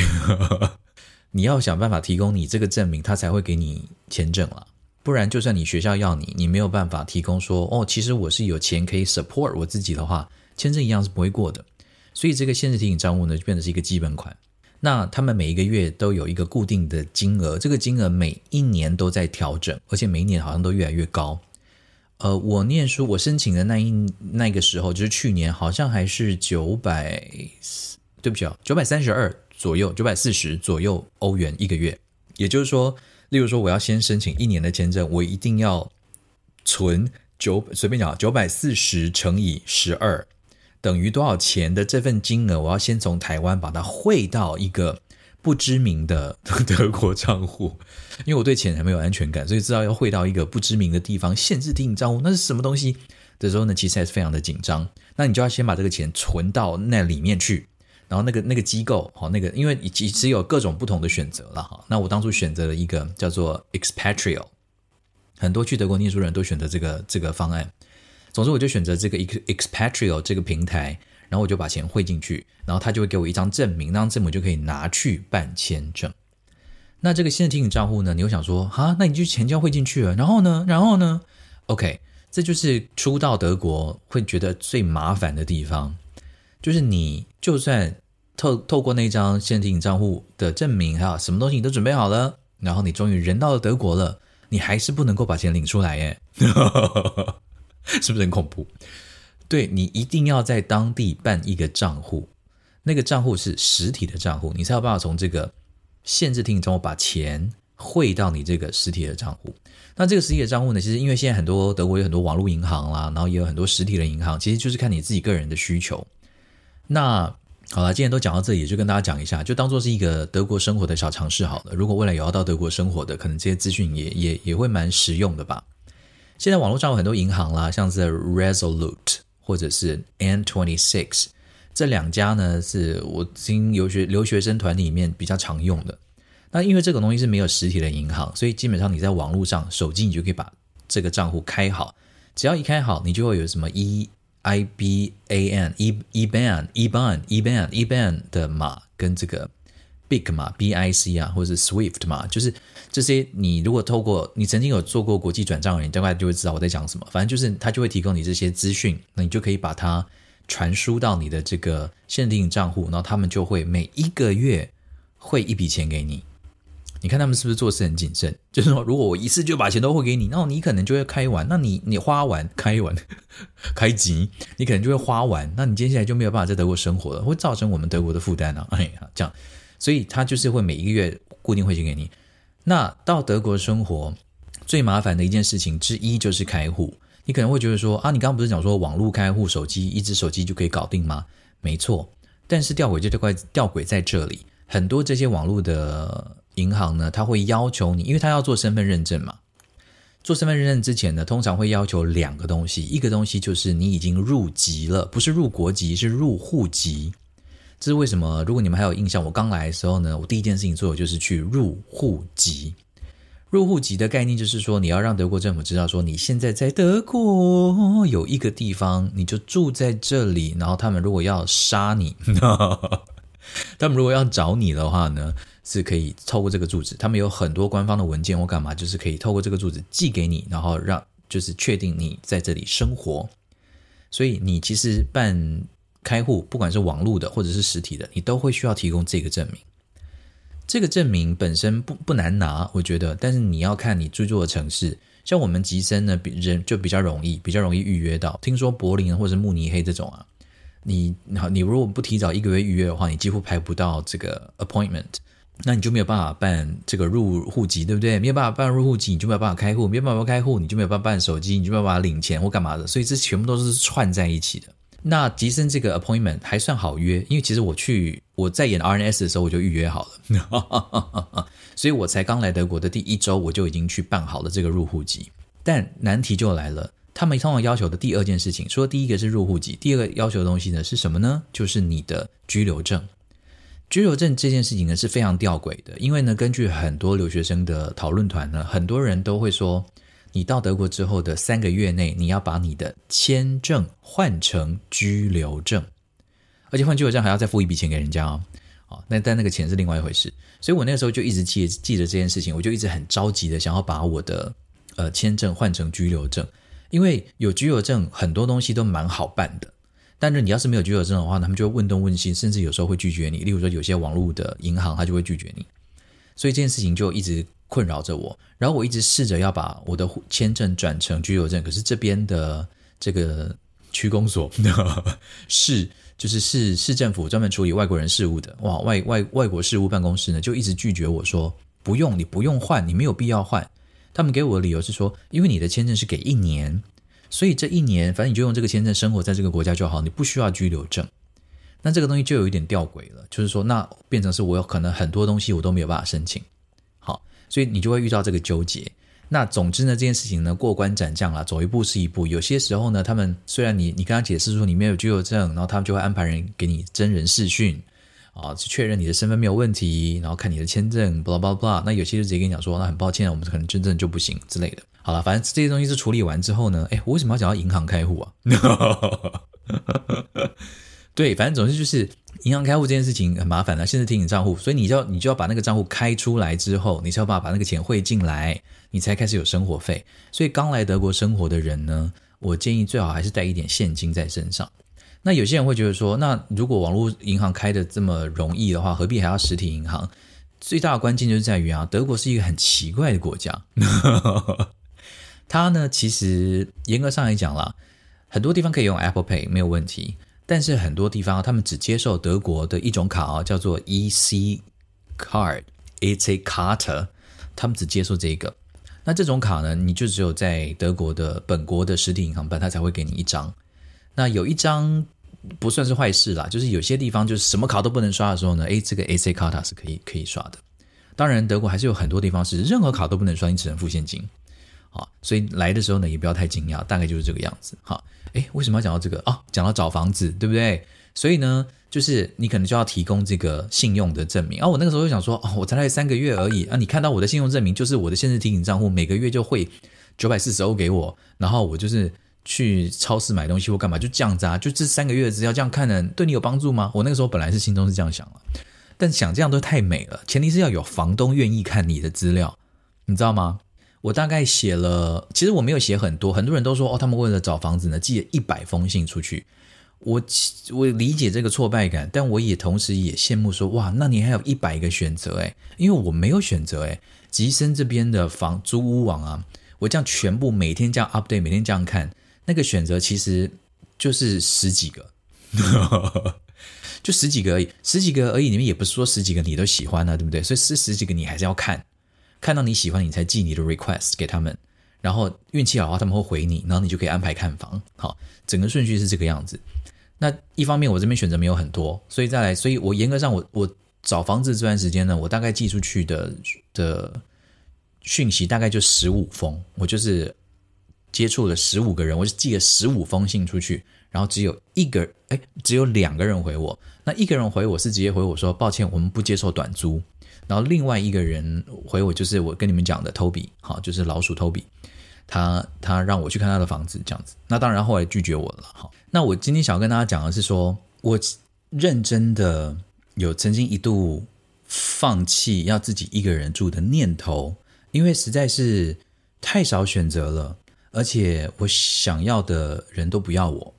你要想办法提供你这个证明，他才会给你签证了。不然，就算你学校要你，你没有办法提供说哦，其实我是有钱可以 support 我自己的话，签证一样是不会过的。所以这个限制提醒账户呢，就变成是一个基本款。那他们每一个月都有一个固定的金额，这个金额每一年都在调整，而且每一年好像都越来越高。呃，我念书，我申请的那一那个时候，就是去年，好像还是九百，对不起啊，九百三十二。左右九百四十左右欧元一个月，也就是说，例如说我要先申请一年的签证，我一定要存九随便讲九百四十乘以十二等于多少钱的这份金额，我要先从台湾把它汇到一个不知名的 德国账户，因为我对钱还没有安全感，所以知道要汇到一个不知名的地方，限制提领账户那是什么东西的时候呢，其实还是非常的紧张。那你就要先把这个钱存到那里面去。然后那个那个机构，好，那个因为其实有各种不同的选择了哈。那我当初选择了一个叫做 Expatrio，很多去德国念书人都选择这个这个方案。总之，我就选择这个 Expatrio 这个平台，然后我就把钱汇进去，然后他就会给我一张证明，那张证明就可以拿去办签证。那这个新的提领账户呢，你又想说，哈，那你就钱就要汇进去了，然后呢，然后呢？OK，这就是初到德国会觉得最麻烦的地方。就是你，就算透透过那张限制提领账户的证明，还有什么东西你都准备好了，然后你终于人到了德国了，你还是不能够把钱领出来耶，是不是很恐怖？对，你一定要在当地办一个账户，那个账户是实体的账户，你才有办法从这个限制提领账户把钱汇到你这个实体的账户。那这个实体的账户呢，其实因为现在很多德国有很多网络银行啦，然后也有很多实体的银行，其实就是看你自己个人的需求。那好了，今天都讲到这里，就跟大家讲一下，就当做是一个德国生活的小常识好了。如果未来有要到德国生活的，可能这些资讯也也也会蛮实用的吧。现在网络上有很多银行啦，像是 Resolute 或者是 N26 这两家呢，是我经留学留学生团里面比较常用的。那因为这个东西是没有实体的银行，所以基本上你在网络上手机你就可以把这个账户开好，只要一开好，你就会有什么一。I B A N e eban eban eban eban 的码跟这个 BIC 码 B I C 啊，或者是 SWIFT 码，就是这些。你如果透过你曾经有做过国际转账的人，你大概就会知道我在讲什么。反正就是他就会提供你这些资讯，那你就可以把它传输到你的这个限定账户，然后他们就会每一个月汇一笔钱给你。你看他们是不是做事很谨慎？就是说，如果我一次就把钱都汇给你，那你可能就会开完，那你你花完开完 开机，你可能就会花完，那你接下来就没有办法在德国生活了，会造成我们德国的负担啊！哎，这样，所以他就是会每一个月固定汇钱给你。那到德国生活最麻烦的一件事情之一就是开户。你可能会觉得说啊，你刚刚不是讲说网络开户，手机一只手机就可以搞定吗？没错，但是吊诡就这块吊诡在这里，很多这些网络的银行呢，他会要求你，因为他要做身份认证嘛。做身份认证之前呢，通常会要求两个东西，一个东西就是你已经入籍了，不是入国籍，是入户籍。这是为什么？如果你们还有印象，我刚来的时候呢，我第一件事情做的就是去入户籍。入户籍的概念就是说，你要让德国政府知道，说你现在在德国有一个地方，你就住在这里。然后他们如果要杀你，他们如果要找你的话呢，是可以透过这个住址。他们有很多官方的文件或干嘛，就是可以透过这个住址寄给你，然后让就是确定你在这里生活。所以你其实办开户，不管是网络的或者是实体的，你都会需要提供这个证明。这个证明本身不不难拿，我觉得，但是你要看你居住的城市，像我们吉森呢，比人就比较容易，比较容易预约到。听说柏林或者慕尼黑这种啊，你你如果不提早一个月预约的话，你几乎排不到这个 appointment，那你就没有办法办这个入户籍，对不对？没有办法办入户籍，你就没有办法开户，没有办法开户，你就没有办法办手机，你就没有办法领钱或干嘛的，所以这全部都是串在一起的。那吉森这个 appointment 还算好约，因为其实我去我在演 RNS 的时候我就预约好了，所以我才刚来德国的第一周我就已经去办好了这个入户籍。但难题就来了，他们通常要求的第二件事情，说第一个是入户籍，第二个要求的东西呢是什么呢？就是你的居留证。居留证这件事情呢是非常吊诡的，因为呢根据很多留学生的讨论团呢，很多人都会说。你到德国之后的三个月内，你要把你的签证换成居留证，而且换居留证还要再付一笔钱给人家哦。哦，那但那个钱是另外一回事。所以我那个时候就一直记记着这件事情，我就一直很着急的想要把我的呃签证换成居留证，因为有居留证很多东西都蛮好办的。但是你要是没有居留证的话，他们就会问东问西，甚至有时候会拒绝你。例如说，有些网络的银行他就会拒绝你，所以这件事情就一直。困扰着我，然后我一直试着要把我的签证转成居留证，可是这边的这个区公所市就是市市政府专门处理外国人事务的，哇，外外外国事务办公室呢就一直拒绝我说不用，你不用换，你没有必要换。他们给我的理由是说，因为你的签证是给一年，所以这一年反正你就用这个签证生活在这个国家就好，你不需要居留证。那这个东西就有一点吊诡了，就是说那变成是我有可能很多东西我都没有办法申请。好所以你就会遇到这个纠结。那总之呢，这件事情呢，过关斩将啦，走一步是一步。有些时候呢，他们虽然你你跟他解释说你没有居留证，然后他们就会安排人给你真人视讯啊，去确认你的身份没有问题，然后看你的签证，blah blah blah。那有些就直接跟你讲说，那很抱歉，我们可能真正就不行之类的。好了，反正这些东西是处理完之后呢，哎，我为什么要讲到银行开户啊？对，反正总之就是银行开户这件事情很麻烦了，限制提醒账户，所以你就要你就要把那个账户开出来之后，你才有办法把那个钱汇进来，你才开始有生活费。所以刚来德国生活的人呢，我建议最好还是带一点现金在身上。那有些人会觉得说，那如果网络银行开的这么容易的话，何必还要实体银行？最大的关键就是在于啊，德国是一个很奇怪的国家。它呢，其实严格上来讲啦，很多地方可以用 Apple Pay 没有问题。但是很多地方他们只接受德国的一种卡啊，叫做 EC Card，EC-Karte，他们只接受这个。那这种卡呢，你就只有在德国的本国的实体银行办，他才会给你一张。那有一张不算是坏事啦，就是有些地方就是什么卡都不能刷的时候呢，诶，这个 A C 卡它是可以可以刷的。当然，德国还是有很多地方是任何卡都不能刷，你只能付现金。好，所以来的时候呢，也不要太惊讶，大概就是这个样子。好。诶，为什么要讲到这个啊？讲到找房子，对不对？所以呢，就是你可能就要提供这个信用的证明啊。我那个时候就想说，哦，我才来三个月而已啊，你看到我的信用证明，就是我的限制提醒账户，每个月就汇九百四十欧给我，然后我就是去超市买东西或干嘛，就这样子啊。就这三个月的资料这样看呢，对你有帮助吗？我那个时候本来是心中是这样想了，但想这样都太美了，前提是要有房东愿意看你的资料，你知道吗？我大概写了，其实我没有写很多，很多人都说哦，他们为了找房子呢，寄了一百封信出去。我我理解这个挫败感，但我也同时也羡慕说，哇，那你还有一百个选择诶，因为我没有选择诶。吉森这边的房租屋网啊，我这样全部每天这样 update，每天这样看，那个选择其实就是十几个，就十几个而已，十几个而已，你们也不是说十几个你都喜欢啊，对不对？所以是十几个你还是要看。看到你喜欢，你才寄你的 request 给他们。然后运气好的话，他们会回你，然后你就可以安排看房。好，整个顺序是这个样子。那一方面，我这边选择没有很多，所以再来，所以我严格上，我我找房子这段时间呢，我大概寄出去的的讯息大概就十五封，我就是接触了十五个人，我就寄了十五封信出去，然后只有一个，哎，只有两个人回我。那一个人回我是直接回我说，抱歉，我们不接受短租。然后另外一个人回我就是我跟你们讲的 Toby，好，就是老鼠 Toby。他他让我去看他的房子，这样子。那当然后来拒绝我了。好，那我今天想要跟大家讲的是说，我认真的有曾经一度放弃要自己一个人住的念头，因为实在是太少选择了，而且我想要的人都不要我。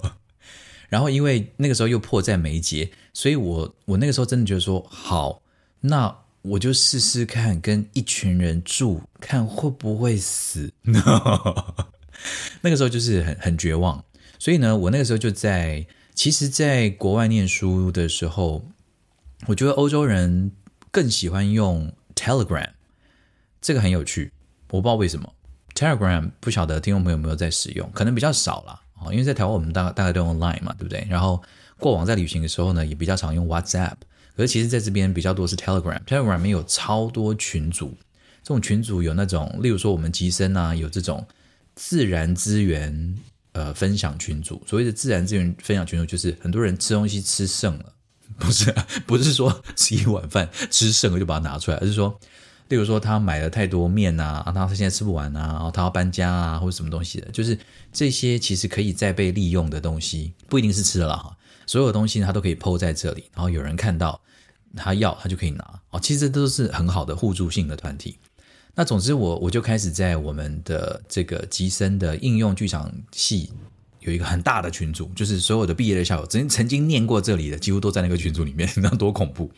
然后因为那个时候又迫在眉睫，所以我我那个时候真的觉得说，好，那。我就试试看，跟一群人住，看会不会死。那个时候就是很很绝望，所以呢，我那个时候就在，其实，在国外念书的时候，我觉得欧洲人更喜欢用 Telegram，这个很有趣，我不知道为什么。Telegram 不晓得听众朋友有没有在使用，可能比较少啦，因为在台湾我们大大概都用 Line 嘛，对不对？然后过往在旅行的时候呢，也比较常用 WhatsApp。可是其实在这边比较多是 Telegram，Telegram 里面有超多群组，这种群组有那种，例如说我们吉森啊，有这种自然资源呃分享群组。所谓的自然资源分享群组，就是很多人吃东西吃剩了，不是不是说吃一碗饭吃剩了就把它拿出来，而是说，例如说他买了太多面啊，他现在吃不完啊，然后他要搬家啊，或者什么东西的，就是这些其实可以再被利用的东西，不一定是吃的了哈。所有东西呢，它都可以抛在这里，然后有人看到他要，他就可以拿哦。其实都是很好的互助性的团体。那总之我，我就开始在我们的这个吉森的应用剧场系有一个很大的群组，就是所有的毕业的校友，曾曾经念过这里的，几乎都在那个群组里面，那多恐怖。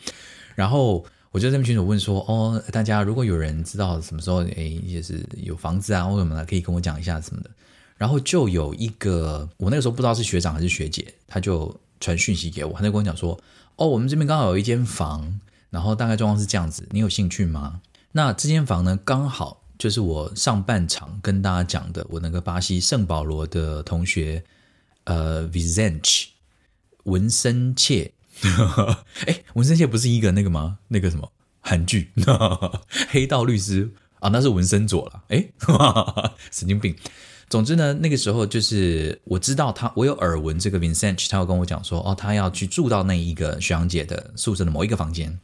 然后我就在那群主问说：“哦，大家如果有人知道什么时候，哎，也是有房子啊，或什么的，可以跟我讲一下什么的。”然后就有一个，我那个时候不知道是学长还是学姐，他就。传讯息给我，他就跟我讲说：“哦，我们这边刚好有一间房，然后大概状况是这样子，你有兴趣吗？”那这间房呢，刚好就是我上半场跟大家讲的，我那个巴西圣保罗的同学，呃，Vicente 文森切，哎，文森切不是一个那个吗？那个什么韩剧 黑道律师啊，那是文森佐了，哎，神经病。总之呢，那个时候就是我知道他，我有耳闻这个 Vincent，他有跟我讲说，哦，他要去住到那一个学长姐的宿舍的某一个房间。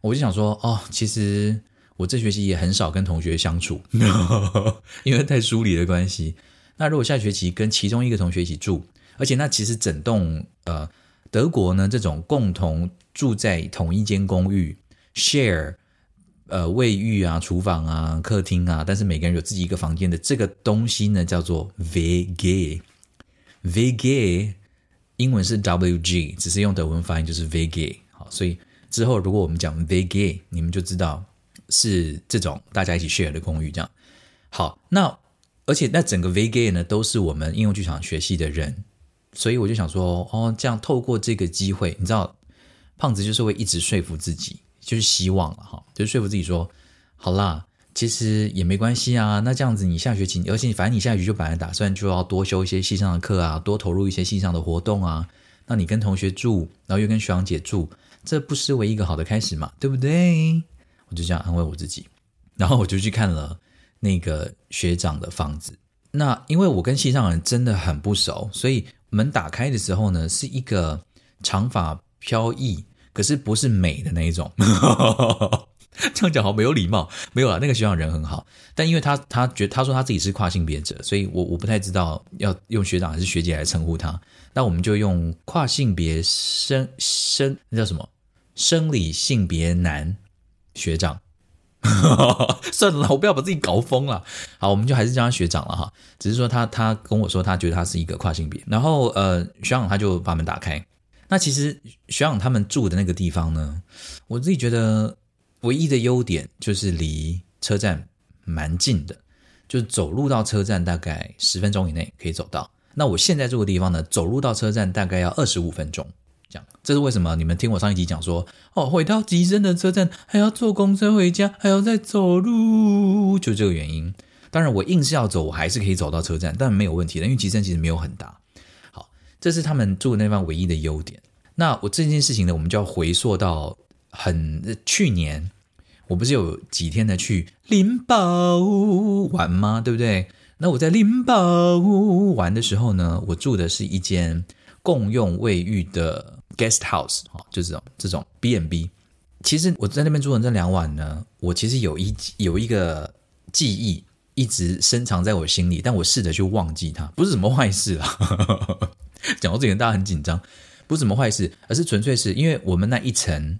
我就想说，哦，其实我这学期也很少跟同学相处，因为太疏离的关系。那如果下学期跟其中一个同学一起住，而且那其实整栋呃德国呢这种共同住在同一间公寓 share。呃，卫浴啊，厨房啊，客厅啊，但是每个人有自己一个房间的这个东西呢，叫做 VG。VG 英文是 WG，只是用德文发音就是 VG。好，所以之后如果我们讲 VG，你们就知道是这种大家一起 share 的公寓这样。好，那而且那整个 VG 呢，都是我们应用剧场学系的人，所以我就想说，哦，这样透过这个机会，你知道，胖子就是会一直说服自己。就是希望了哈，就是说服自己说，好啦，其实也没关系啊。那这样子，你下学期，而且反正你下学期就本来打算就要多修一些系上的课啊，多投入一些系上的活动啊。那你跟同学住，然后又跟学长姐住，这不失为一个好的开始嘛，对不对？我就这样安慰我自己，然后我就去看了那个学长的房子。那因为我跟系上人真的很不熟，所以门打开的时候呢，是一个长发飘逸。可是不是美的那一种，这样讲好没有礼貌。没有啦，那个学长人很好，但因为他他觉他说他自己是跨性别者，所以我我不太知道要用学长还是学姐来称呼他。那我们就用跨性别生生那叫什么生理性别男学长。算了，我不要把自己搞疯了。好，我们就还是叫他学长了哈。只是说他他跟我说他觉得他是一个跨性别，然后呃学长他就把门打开。那其实学长他们住的那个地方呢，我自己觉得唯一的优点就是离车站蛮近的，就是走路到车站大概十分钟以内可以走到。那我现在住的地方呢，走路到车站大概要二十五分钟，这样，这是为什么？你们听我上一集讲说，哦，回到吉森的车站还要坐公车回家，还要再走路，就这个原因。当然，我硬是要走，我还是可以走到车站，但没有问题的，因为吉森其实没有很大。好，这是他们住的那方唯一的优点。那我这件事情呢，我们就要回溯到很去年，我不是有几天的去林宝玩吗？对不对？那我在林宝玩的时候呢，我住的是一间共用卫浴的 guest house，哈，就是这种这种 bnb。其实我在那边住的这两晚呢，我其实有一有一个记忆。一直深藏在我心里，但我试着去忘记它，不是什么坏事啊。讲到这里，大家很紧张，不是什么坏事，而是纯粹是因为我们那一层，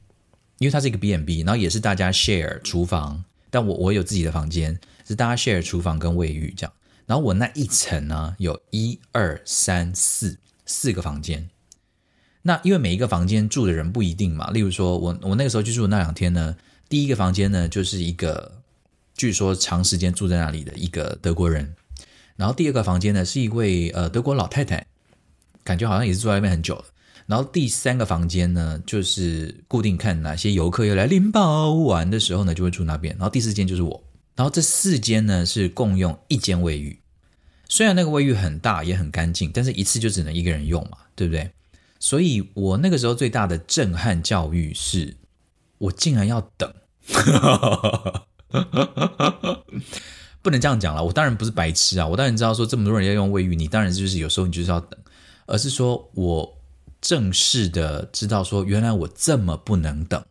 因为它是一个 B and B，然后也是大家 share 厨房，但我我有自己的房间，是大家 share 厨房跟卫浴这样。然后我那一层呢，有一二三四四个房间。那因为每一个房间住的人不一定嘛，例如说我我那个时候去住的那两天呢，第一个房间呢就是一个。据说长时间住在那里的一个德国人，然后第二个房间呢是一位呃德国老太太，感觉好像也是住在那边很久了。然后第三个房间呢，就是固定看哪些游客要来林宝玩的时候呢，就会住那边。然后第四间就是我。然后这四间呢是共用一间卫浴，虽然那个卫浴很大也很干净，但是一次就只能一个人用嘛，对不对？所以我那个时候最大的震撼教育是，我竟然要等。不能这样讲了，我当然不是白痴啊！我当然知道说这么多人要用卫浴，你当然就是有时候你就是要等，而是说我正式的知道说，原来我这么不能等，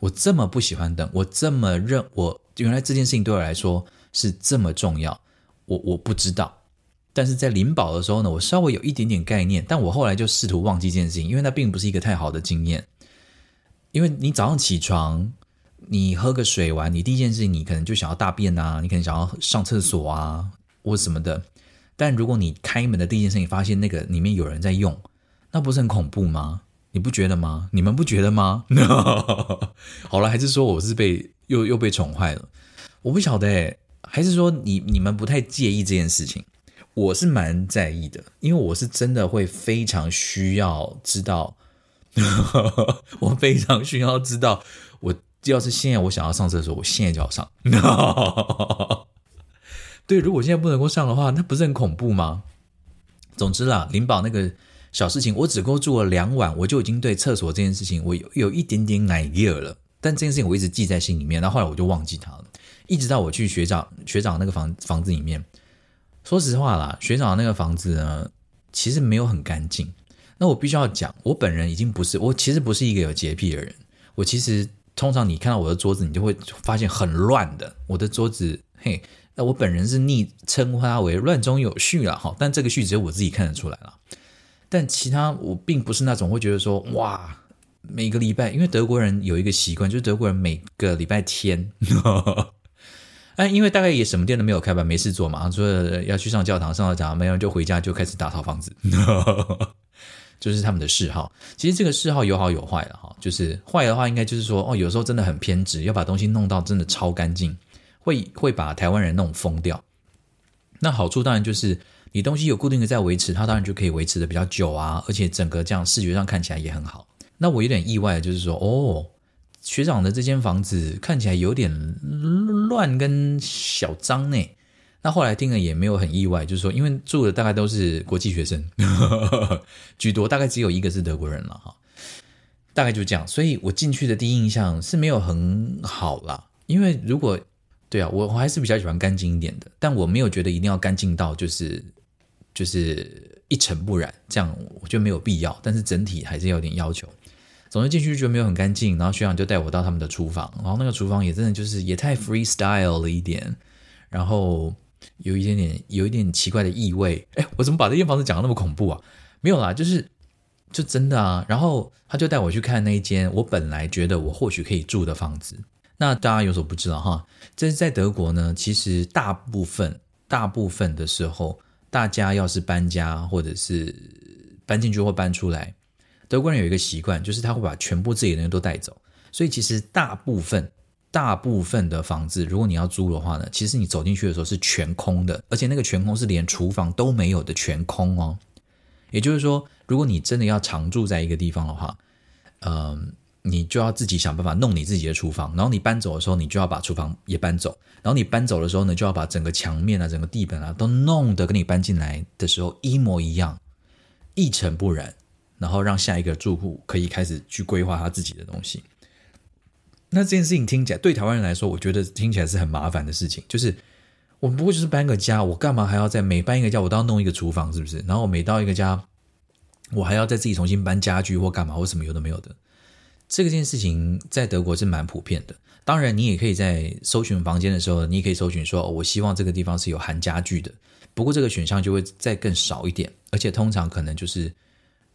我这么不喜欢等，我这么认我原来这件事情对我来说是这么重要，我我不知道，但是在灵宝的时候呢，我稍微有一点点概念，但我后来就试图忘记这件事情，因为那并不是一个太好的经验，因为你早上起床。你喝个水完，你第一件事情你可能就想要大便啊，你可能想要上厕所啊，或什么的。但如果你开门的第一件事情发现那个里面有人在用，那不是很恐怖吗？你不觉得吗？你们不觉得吗？好了，还是说我是被又又被宠坏了？我不晓得诶，还是说你你们不太介意这件事情？我是蛮在意的，因为我是真的会非常需要知道，我非常需要知道我。要是现在我想要上厕所，我现在就要上。对，如果现在不能够上的话，那不是很恐怖吗？总之啦，林宝那个小事情，我只够住了两晚，我就已经对厕所这件事情我有有一点点 idea 了。但这件事情我一直记在心里面，然后后来我就忘记它了。一直到我去学长学长那个房房子里面，说实话啦，学长那个房子呢，其实没有很干净。那我必须要讲，我本人已经不是，我其实不是一个有洁癖的人，我其实。通常你看到我的桌子，你就会发现很乱的。我的桌子，嘿，那我本人是昵称呼它为乱中有序了哈。但这个序只有我自己看得出来了。但其他我并不是那种会觉得说，哇，每个礼拜，因为德国人有一个习惯，就是德国人每个礼拜天，哎，因为大概也什么店都没有开吧，没事做嘛，说要去上教堂，上到教堂没有就回家就开始打扫房子。就是他们的嗜好，其实这个嗜好有好有坏了哈。就是坏的话，应该就是说，哦，有时候真的很偏执，要把东西弄到真的超干净，会会把台湾人弄疯掉。那好处当然就是你东西有固定的在维持，它当然就可以维持的比较久啊，而且整个这样视觉上看起来也很好。那我有点意外的就是说，哦，学长的这间房子看起来有点乱跟小脏呢。那后来听了也没有很意外，就是说，因为住的大概都是国际学生居多，大概只有一个是德国人了哈，大概就这样。所以我进去的第一印象是没有很好啦，因为如果对啊，我我还是比较喜欢干净一点的，但我没有觉得一定要干净到就是就是一尘不染，这样我觉得没有必要。但是整体还是有点要求。总之进去就觉得没有很干净，然后学长就带我到他们的厨房，然后那个厨房也真的就是也太 freestyle 了一点，然后。有一点点，有一点奇怪的异味。哎，我怎么把这间房子讲的那么恐怖啊？没有啦，就是就真的啊。然后他就带我去看那一间我本来觉得我或许可以住的房子。那大家有所不知道哈，这是在德国呢。其实大部分大部分的时候，大家要是搬家或者是搬进去或搬出来，德国人有一个习惯，就是他会把全部自己的人都带走。所以其实大部分。大部分的房子，如果你要租的话呢，其实你走进去的时候是全空的，而且那个全空是连厨房都没有的全空哦。也就是说，如果你真的要常住在一个地方的话，嗯、你就要自己想办法弄你自己的厨房，然后你搬走的时候，你就要把厨房也搬走，然后你搬走的时候呢，就要把整个墙面啊、整个地板啊都弄得跟你搬进来的时候一模一样，一尘不染，然后让下一个住户可以开始去规划他自己的东西。那这件事情听起来对台湾人来说，我觉得听起来是很麻烦的事情，就是。我不过就是搬个家，我干嘛还要在每搬一个家，我都要弄一个厨房，是不是？然后每到一个家，我还要再自己重新搬家具或干嘛或什么有的没有的。这个件事情在德国是蛮普遍的。当然，你也可以在搜寻房间的时候，你也可以搜寻说，我希望这个地方是有含家具的。不过这个选项就会再更少一点，而且通常可能就是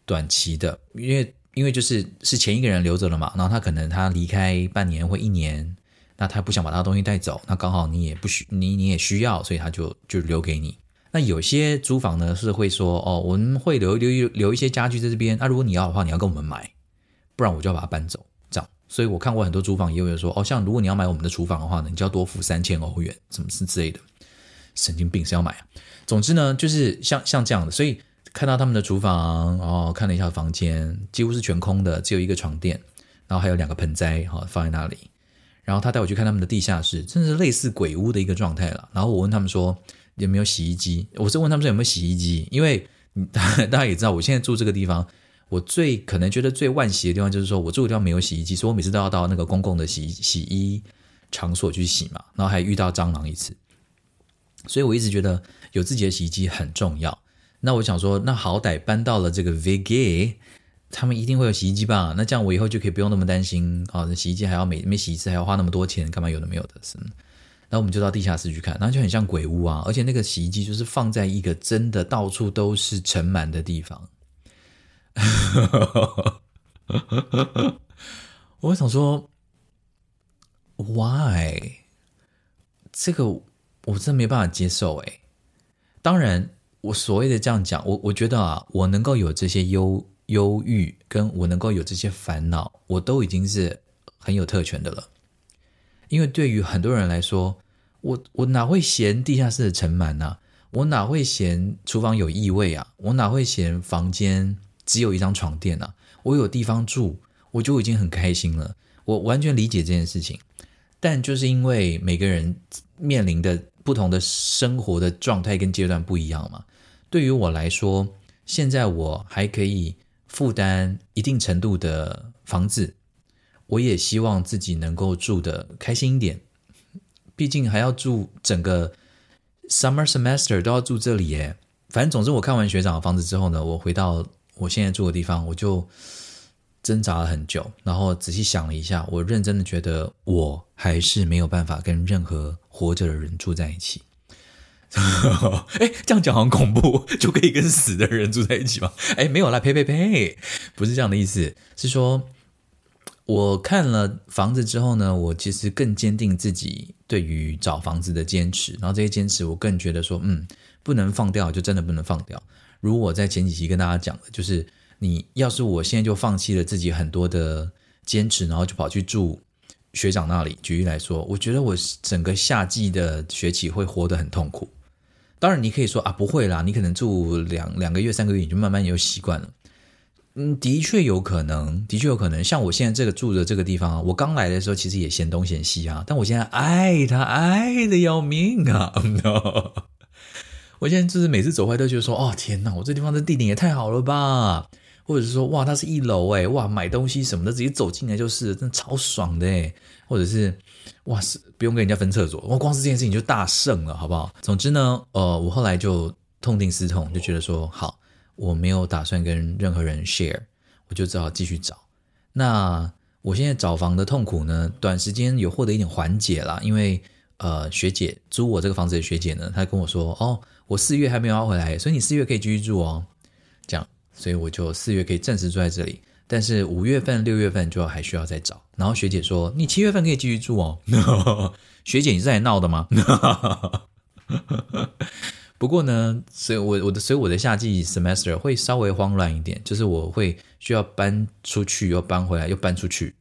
短期的，因为因为就是是前一个人留着了嘛，然后他可能他离开半年或一年。那他不想把他的东西带走，那刚好你也不需你你也需要，所以他就就留给你。那有些租房呢是会说哦，我们会留留留一些家具在这边，那、如果你要的话，你要跟我们买，不然我就要把它搬走。这样，所以我看过很多租房也有人说哦，像如果你要买我们的厨房的话呢，你就要多付三千欧元，什么是之类的，神经病是要买啊。总之呢，就是像像这样的，所以看到他们的厨房哦，看了一下房间，几乎是全空的，只有一个床垫，然后还有两个盆栽哈、哦、放在那里。然后他带我去看他们的地下室，真的是类似鬼屋的一个状态了。然后我问他们说有没有洗衣机，我是问他们说有没有洗衣机，因为大大家也知道，我现在住这个地方，我最可能觉得最惋惜的地方就是说我住的地方没有洗衣机，所以我每次都要到那个公共的洗洗衣场所去洗嘛，然后还遇到蟑螂一次，所以我一直觉得有自己的洗衣机很重要。那我想说，那好歹搬到了这个 WG。他们一定会有洗衣机吧？那这样我以后就可以不用那么担心啊！那洗衣机还要每每洗一次还要花那么多钱，干嘛有的没有的？是。然后我们就到地下室去看，然后就很像鬼屋啊！而且那个洗衣机就是放在一个真的到处都是尘螨的地方。我想说，Why？这个我真的没办法接受哎。当然，我所谓的这样讲，我我觉得啊，我能够有这些忧。忧郁跟我能够有这些烦恼，我都已经是很有特权的了。因为对于很多人来说，我我哪会嫌地下室的尘螨呢？我哪会嫌厨房有异味啊？我哪会嫌房间只有一张床垫啊？我有地方住，我就已经很开心了。我完全理解这件事情，但就是因为每个人面临的不同的生活的状态跟阶段不一样嘛。对于我来说，现在我还可以。负担一定程度的房子，我也希望自己能够住的开心一点。毕竟还要住整个 summer semester 都要住这里耶。反正总之，我看完学长的房子之后呢，我回到我现在住的地方，我就挣扎了很久，然后仔细想了一下，我认真的觉得我还是没有办法跟任何活着的人住在一起。哎，这样讲好像恐怖，就可以跟死的人住在一起吗？哎，没有啦，呸呸呸，不是这样的意思，是说我看了房子之后呢，我其实更坚定自己对于找房子的坚持，然后这些坚持我更觉得说，嗯，不能放掉，就真的不能放掉。如我在前几期跟大家讲的，就是你要是我现在就放弃了自己很多的坚持，然后就跑去住学长那里，举例来说，我觉得我整个夏季的学期会活得很痛苦。当然，你可以说啊，不会啦，你可能住两两个月、三个月，你就慢慢有习惯了。嗯，的确有可能，的确有可能。像我现在这个住的这个地方，我刚来的时候其实也嫌东嫌西啊，但我现在爱它，爱得要命啊！No，我现在就是每次走回来都觉得说，哦天哪，我这地方的地点也太好了吧？或者是说，哇，它是一楼诶，哇，买东西什么的直接走进来就是，真的超爽的诶，或者是。哇塞，不用跟人家分厕所，我光是这件事情就大胜了，好不好？总之呢，呃，我后来就痛定思痛，就觉得说，好，我没有打算跟任何人 share，我就只好继续找。那我现在找房的痛苦呢，短时间有获得一点缓解啦，因为呃，学姐租我这个房子的学姐呢，她跟我说，哦，我四月还没有要回来，所以你四月可以继续住哦，这样，所以我就四月可以暂时住在这里。但是五月份、六月份就还需要再找。然后学姐说：“你七月份可以继续住哦。” 学姐，你是在闹的吗？不过呢，所以我我的所以我的夏季 semester 会稍微慌乱一点，就是我会需要搬出去，又搬回来，又搬出去，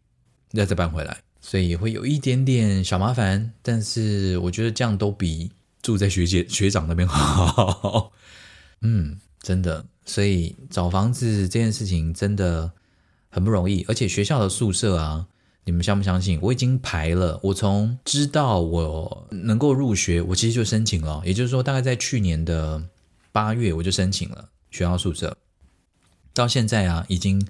再再搬回来，所以会有一点点小麻烦。但是我觉得这样都比住在学姐 学长那边好。嗯，真的。所以找房子这件事情真的很不容易，而且学校的宿舍啊，你们相不相信？我已经排了，我从知道我能够入学，我其实就申请了，也就是说，大概在去年的八月我就申请了学校宿舍，到现在啊，已经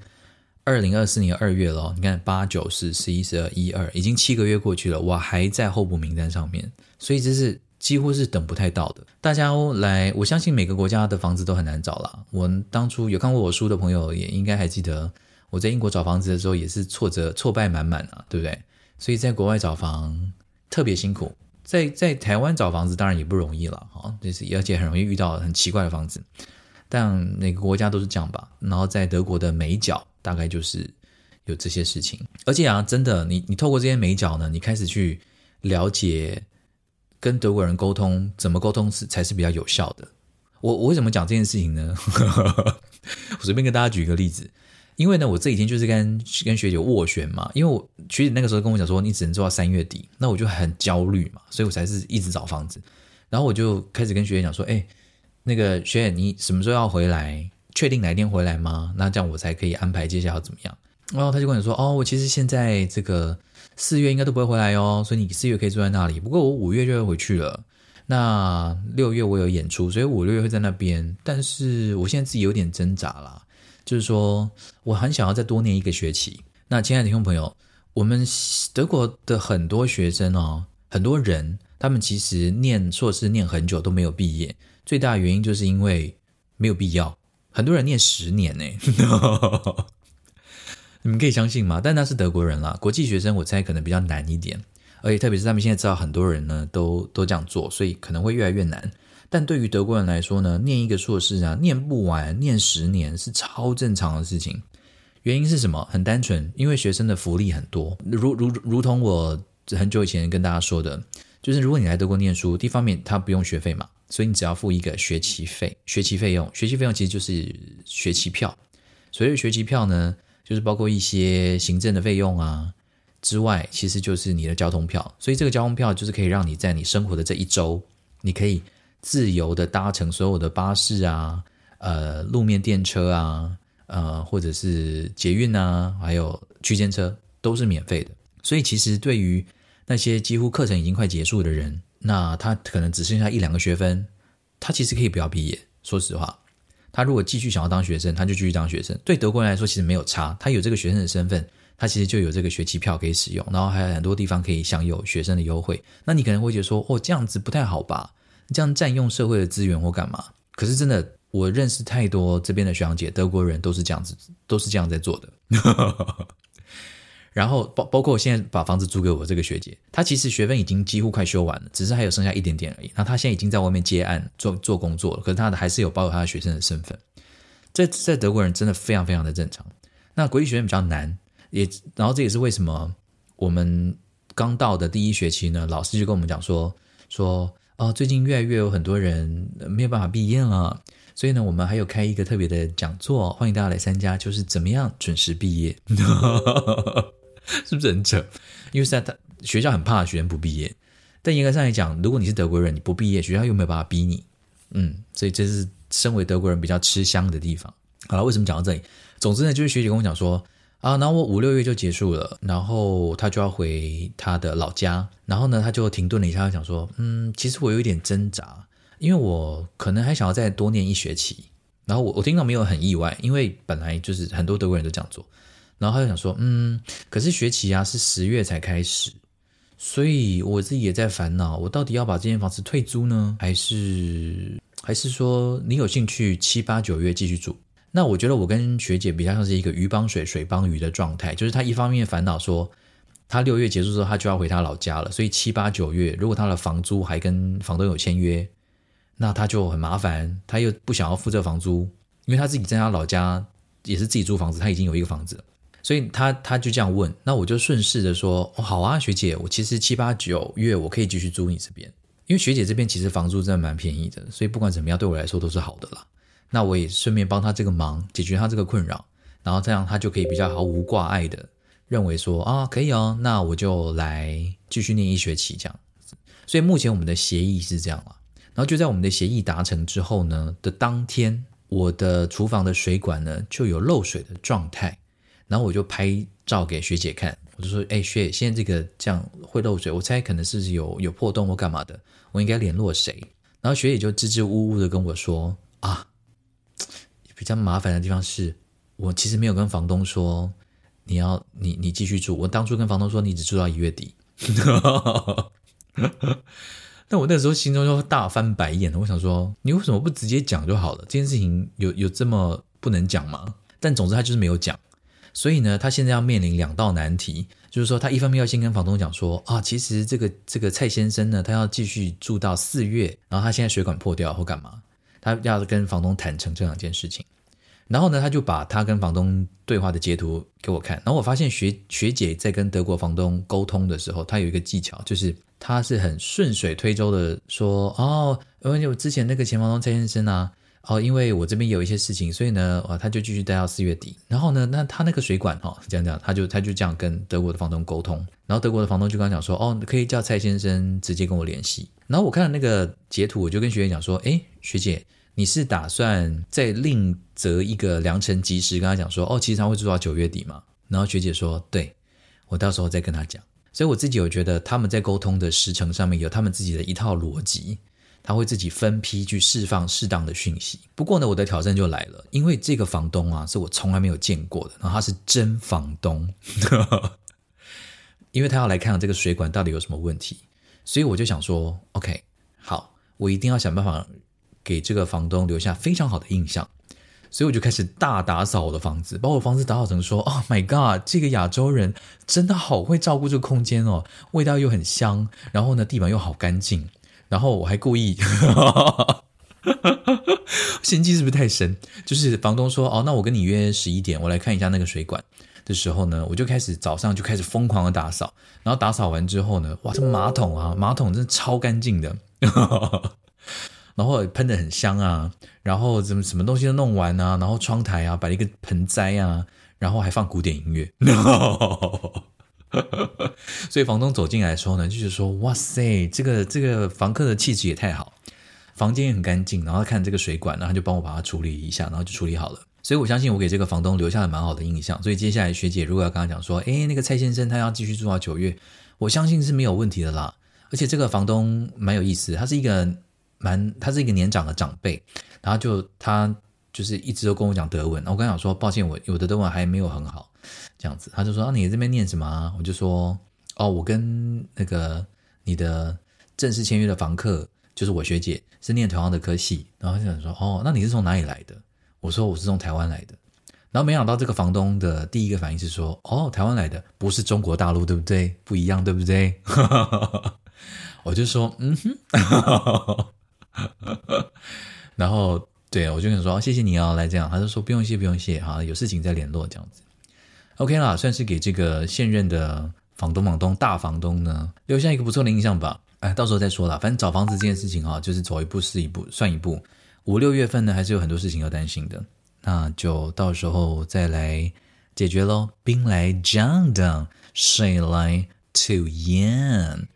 二零二四年二月了，你看八九十十一十二一二，已经七个月过去了，我还在候补名单上面，所以这是。几乎是等不太到的。大家来，我相信每个国家的房子都很难找啦。我当初有看过我书的朋友，也应该还记得我在英国找房子的时候也是挫折、挫败满满啊，对不对？所以在国外找房特别辛苦，在在台湾找房子当然也不容易了，哈，就是而且很容易遇到很奇怪的房子。但每个国家都是这样吧。然后在德国的美角大概就是有这些事情，而且啊，真的，你你透过这些美角呢，你开始去了解。跟德国人沟通怎么沟通是才是比较有效的？我我为什么讲这件事情呢？我随便跟大家举一个例子，因为呢，我这几天就是跟跟学姐斡旋嘛，因为我学姐那个时候跟我讲说，你只能做到三月底，那我就很焦虑嘛，所以我才是一直找房子。然后我就开始跟学姐讲说，哎，那个学姐你什么时候要回来？确定哪一天回来吗？那这样我才可以安排接下来要怎么样。然后他就跟我说，哦，我其实现在这个。四月应该都不会回来哦，所以你四月可以住在那里。不过我五月就会回去了。那六月我有演出，所以五六月会在那边。但是我现在自己有点挣扎啦，就是说我很想要再多念一个学期。那亲爱的听众朋友，我们德国的很多学生哦，很多人他们其实念硕士念很久都没有毕业，最大的原因就是因为没有必要。很多人念十年呢。你们可以相信吗？但那是德国人啦，国际学生我猜可能比较难一点，而且特别是他们现在知道很多人呢都都这样做，所以可能会越来越难。但对于德国人来说呢，念一个硕士啊，念不完，念十年是超正常的事情。原因是什么？很单纯，因为学生的福利很多，如如如同我很久以前跟大家说的，就是如果你来德国念书，第一方面他不用学费嘛，所以你只要付一个学期费，学期费用，学期费用其实就是学期票。所谓学期票呢，就是包括一些行政的费用啊之外，其实就是你的交通票。所以这个交通票就是可以让你在你生活的这一周，你可以自由的搭乘所有的巴士啊、呃路面电车啊、呃或者是捷运啊，还有区间车都是免费的。所以其实对于那些几乎课程已经快结束的人，那他可能只剩下一两个学分，他其实可以不要毕业。说实话。他如果继续想要当学生，他就继续当学生。对德国人来说，其实没有差。他有这个学生的身份，他其实就有这个学期票可以使用，然后还有很多地方可以享有学生的优惠。那你可能会觉得说，哦，这样子不太好吧？这样占用社会的资源或干嘛？可是真的，我认识太多这边的学长姐，德国人都是这样子，都是这样在做的。然后包包括我现在把房子租给我这个学姐，她其实学分已经几乎快修完了，只是还有剩下一点点而已。那她现在已经在外面接案做做工作了，可是她的还是有保有她的学生的身份。这在德国人真的非常非常的正常。那国际学院比较难，也然后这也是为什么我们刚到的第一学期呢，老师就跟我们讲说说哦，最近越来越有很多人没有办法毕业了，所以呢，我们还有开一个特别的讲座，欢迎大家来参加，就是怎么样准时毕业。是不是很扯？因为在他学校很怕学生不毕业，但严格上来讲，如果你是德国人，你不毕业，学校又没有办法逼你，嗯，所以这是身为德国人比较吃香的地方。好了，为什么讲到这里？总之呢，就是学姐跟我讲说啊，然后我五六月就结束了，然后他就要回他的老家，然后呢，他就停顿了一下，他讲说，嗯，其实我有一点挣扎，因为我可能还想要再多念一学期。然后我我听到没有很意外，因为本来就是很多德国人都这样做。然后他就想说，嗯，可是学期啊是十月才开始，所以我自己也在烦恼，我到底要把这间房子退租呢，还是还是说你有兴趣七八九月继续住？那我觉得我跟学姐比较像是一个鱼帮水，水帮鱼的状态，就是她一方面烦恼说，她六月结束之后她就要回她老家了，所以七八九月如果她的房租还跟房东有签约，那她就很麻烦，她又不想要付这房租，因为她自己在她老家也是自己租房子，她已经有一个房子。所以他他就这样问，那我就顺势的说，哦，好啊，学姐，我其实七八九月我可以继续租你这边，因为学姐这边其实房租真的蛮便宜的，所以不管怎么样对我来说都是好的啦。那我也顺便帮他这个忙，解决他这个困扰，然后这样他就可以比较毫无挂碍的认为说，啊，可以哦，那我就来继续念一学期这样。所以目前我们的协议是这样了，然后就在我们的协议达成之后呢的当天，我的厨房的水管呢就有漏水的状态，然后我就拍照给学姐看，我就说：“哎，学姐，现在这个这样会漏水，我猜可能是有有破洞或干嘛的，我应该联络谁？”然后学姐就支支吾吾的跟我说：“啊，比较麻烦的地方是我其实没有跟房东说你要你你继续住，我当初跟房东说你只住到一月底。”但我那时候心中就大翻白眼，我想说，你为什么不直接讲就好了？这件事情有有这么不能讲吗？但总之他就是没有讲，所以呢，他现在要面临两道难题，就是说他一方面要先跟房东讲说啊，其实这个这个蔡先生呢，他要继续住到四月，然后他现在水管破掉或干嘛，他要跟房东坦诚这两件事情。然后呢，他就把他跟房东对话的截图给我看，然后我发现学学姐在跟德国房东沟通的时候，她有一个技巧，就是。她是很顺水推舟的说：“哦，因为我之前那个前房东蔡先生啊，哦，因为我这边有一些事情，所以呢，哦，他就继续待到四月底。然后呢，那他那个水管哈、哦，这样这样，他就他就这样跟德国的房东沟通。然后德国的房东就跟他讲说：哦，可以叫蔡先生直接跟我联系。然后我看到那个截图，我就跟学姐讲说：诶，学姐，你是打算再另择一个良辰吉时跟他讲说：哦，其实他会住到九月底嘛？然后学姐说：对，我到时候再跟他讲。”所以我自己有觉得他们在沟通的时程上面有他们自己的一套逻辑，他会自己分批去释放适当的讯息。不过呢，我的挑战就来了，因为这个房东啊是我从来没有见过的，然后他是真房东，因为他要来看这个水管到底有什么问题，所以我就想说，OK，好，我一定要想办法给这个房东留下非常好的印象。所以我就开始大打扫我的房子，把我房子打扫成说：“Oh my god，这个亚洲人真的好会照顾这个空间哦，味道又很香，然后呢，地板又好干净，然后我还故意，心机是不是太深？就是房东说：哦，那我跟你约十一点，我来看一下那个水管的时候呢，我就开始早上就开始疯狂的打扫，然后打扫完之后呢，哇，这马桶啊，马桶真的超干净的。”然后喷得很香啊，然后怎么什么东西都弄完啊，然后窗台啊摆了一个盆栽啊，然后还放古典音乐。所以房东走进来的时候呢，就是说：“哇塞，这个这个房客的气质也太好，房间也很干净。”然后看这个水管，然后就帮我把它处理一下，然后就处理好了。所以我相信我给这个房东留下了蛮好的印象。所以接下来学姐如果要跟他讲说：“诶，那个蔡先生他要继续住到九月，我相信是没有问题的啦。”而且这个房东蛮有意思，他是一个。蛮，他是一个年长的长辈，然后就他就是一直都跟我讲德文，我刚想说抱歉，我我的德文还没有很好，这样子，他就说啊，你这边念什么啊？我就说哦，我跟那个你的正式签约的房客就是我学姐是念同样的科系，然后他就想说哦，那你是从哪里来的？我说我是从台湾来的，然后没想到这个房东的第一个反应是说哦，台湾来的不是中国大陆对不对？不一样对不对？我就说嗯哼。然后，对，我就跟他说谢谢你哦，来这样，他就说不用谢，不用谢，好，有事情再联络这样子。OK 啦，算是给这个现任的房东、房东、大房东呢留下一个不错的印象吧。哎，到时候再说啦，反正找房子这件事情哈，就是走一步是一步，算一步。五六月份呢，还是有很多事情要担心的，那就到时候再来解决喽。兵来将挡，水来土掩。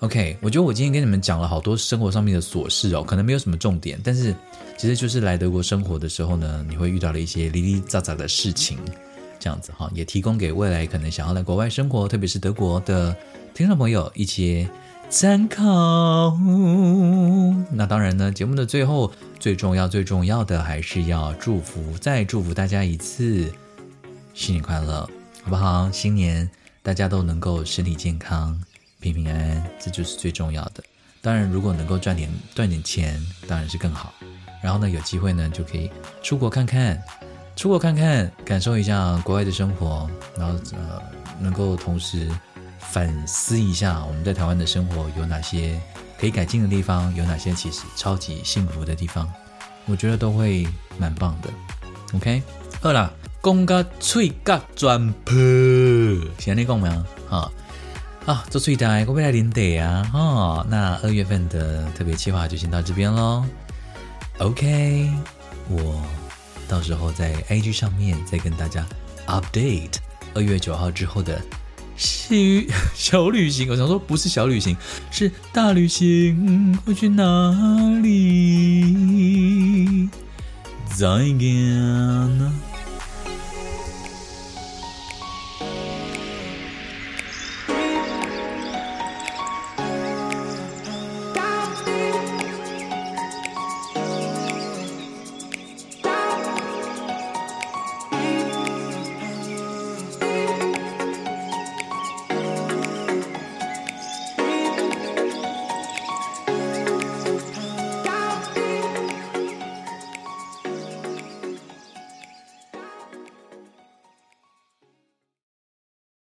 OK，我觉得我今天跟你们讲了好多生活上面的琐事哦，可能没有什么重点，但是其实就是来德国生活的时候呢，你会遇到了一些零零杂杂的事情，这样子哈，也提供给未来可能想要来国外生活，特别是德国的听众朋友一些参考。那当然呢，节目的最后最重要最重要的还是要祝福，再祝福大家一次新年快乐，好不好？新年大家都能够身体健康。平平安安，这就是最重要的。当然，如果能够赚点赚点钱，当然是更好。然后呢，有机会呢，就可以出国看看，出国看看，感受一下国外的生活。然后呃，能够同时反思一下我们在台湾的生活有哪些可以改进的地方，有哪些其实超级幸福的地方，我觉得都会蛮棒的。OK，好啦，讲个嘴角转破，现在你讲没有？啊。啊，做最大，我未来领队啊！哦，那二月份的特别计划就先到这边喽。OK，我到时候在 IG 上面再跟大家 update 二月九号之后的小 小旅行。我想说，不是小旅行，是大旅行。会去哪里？再见。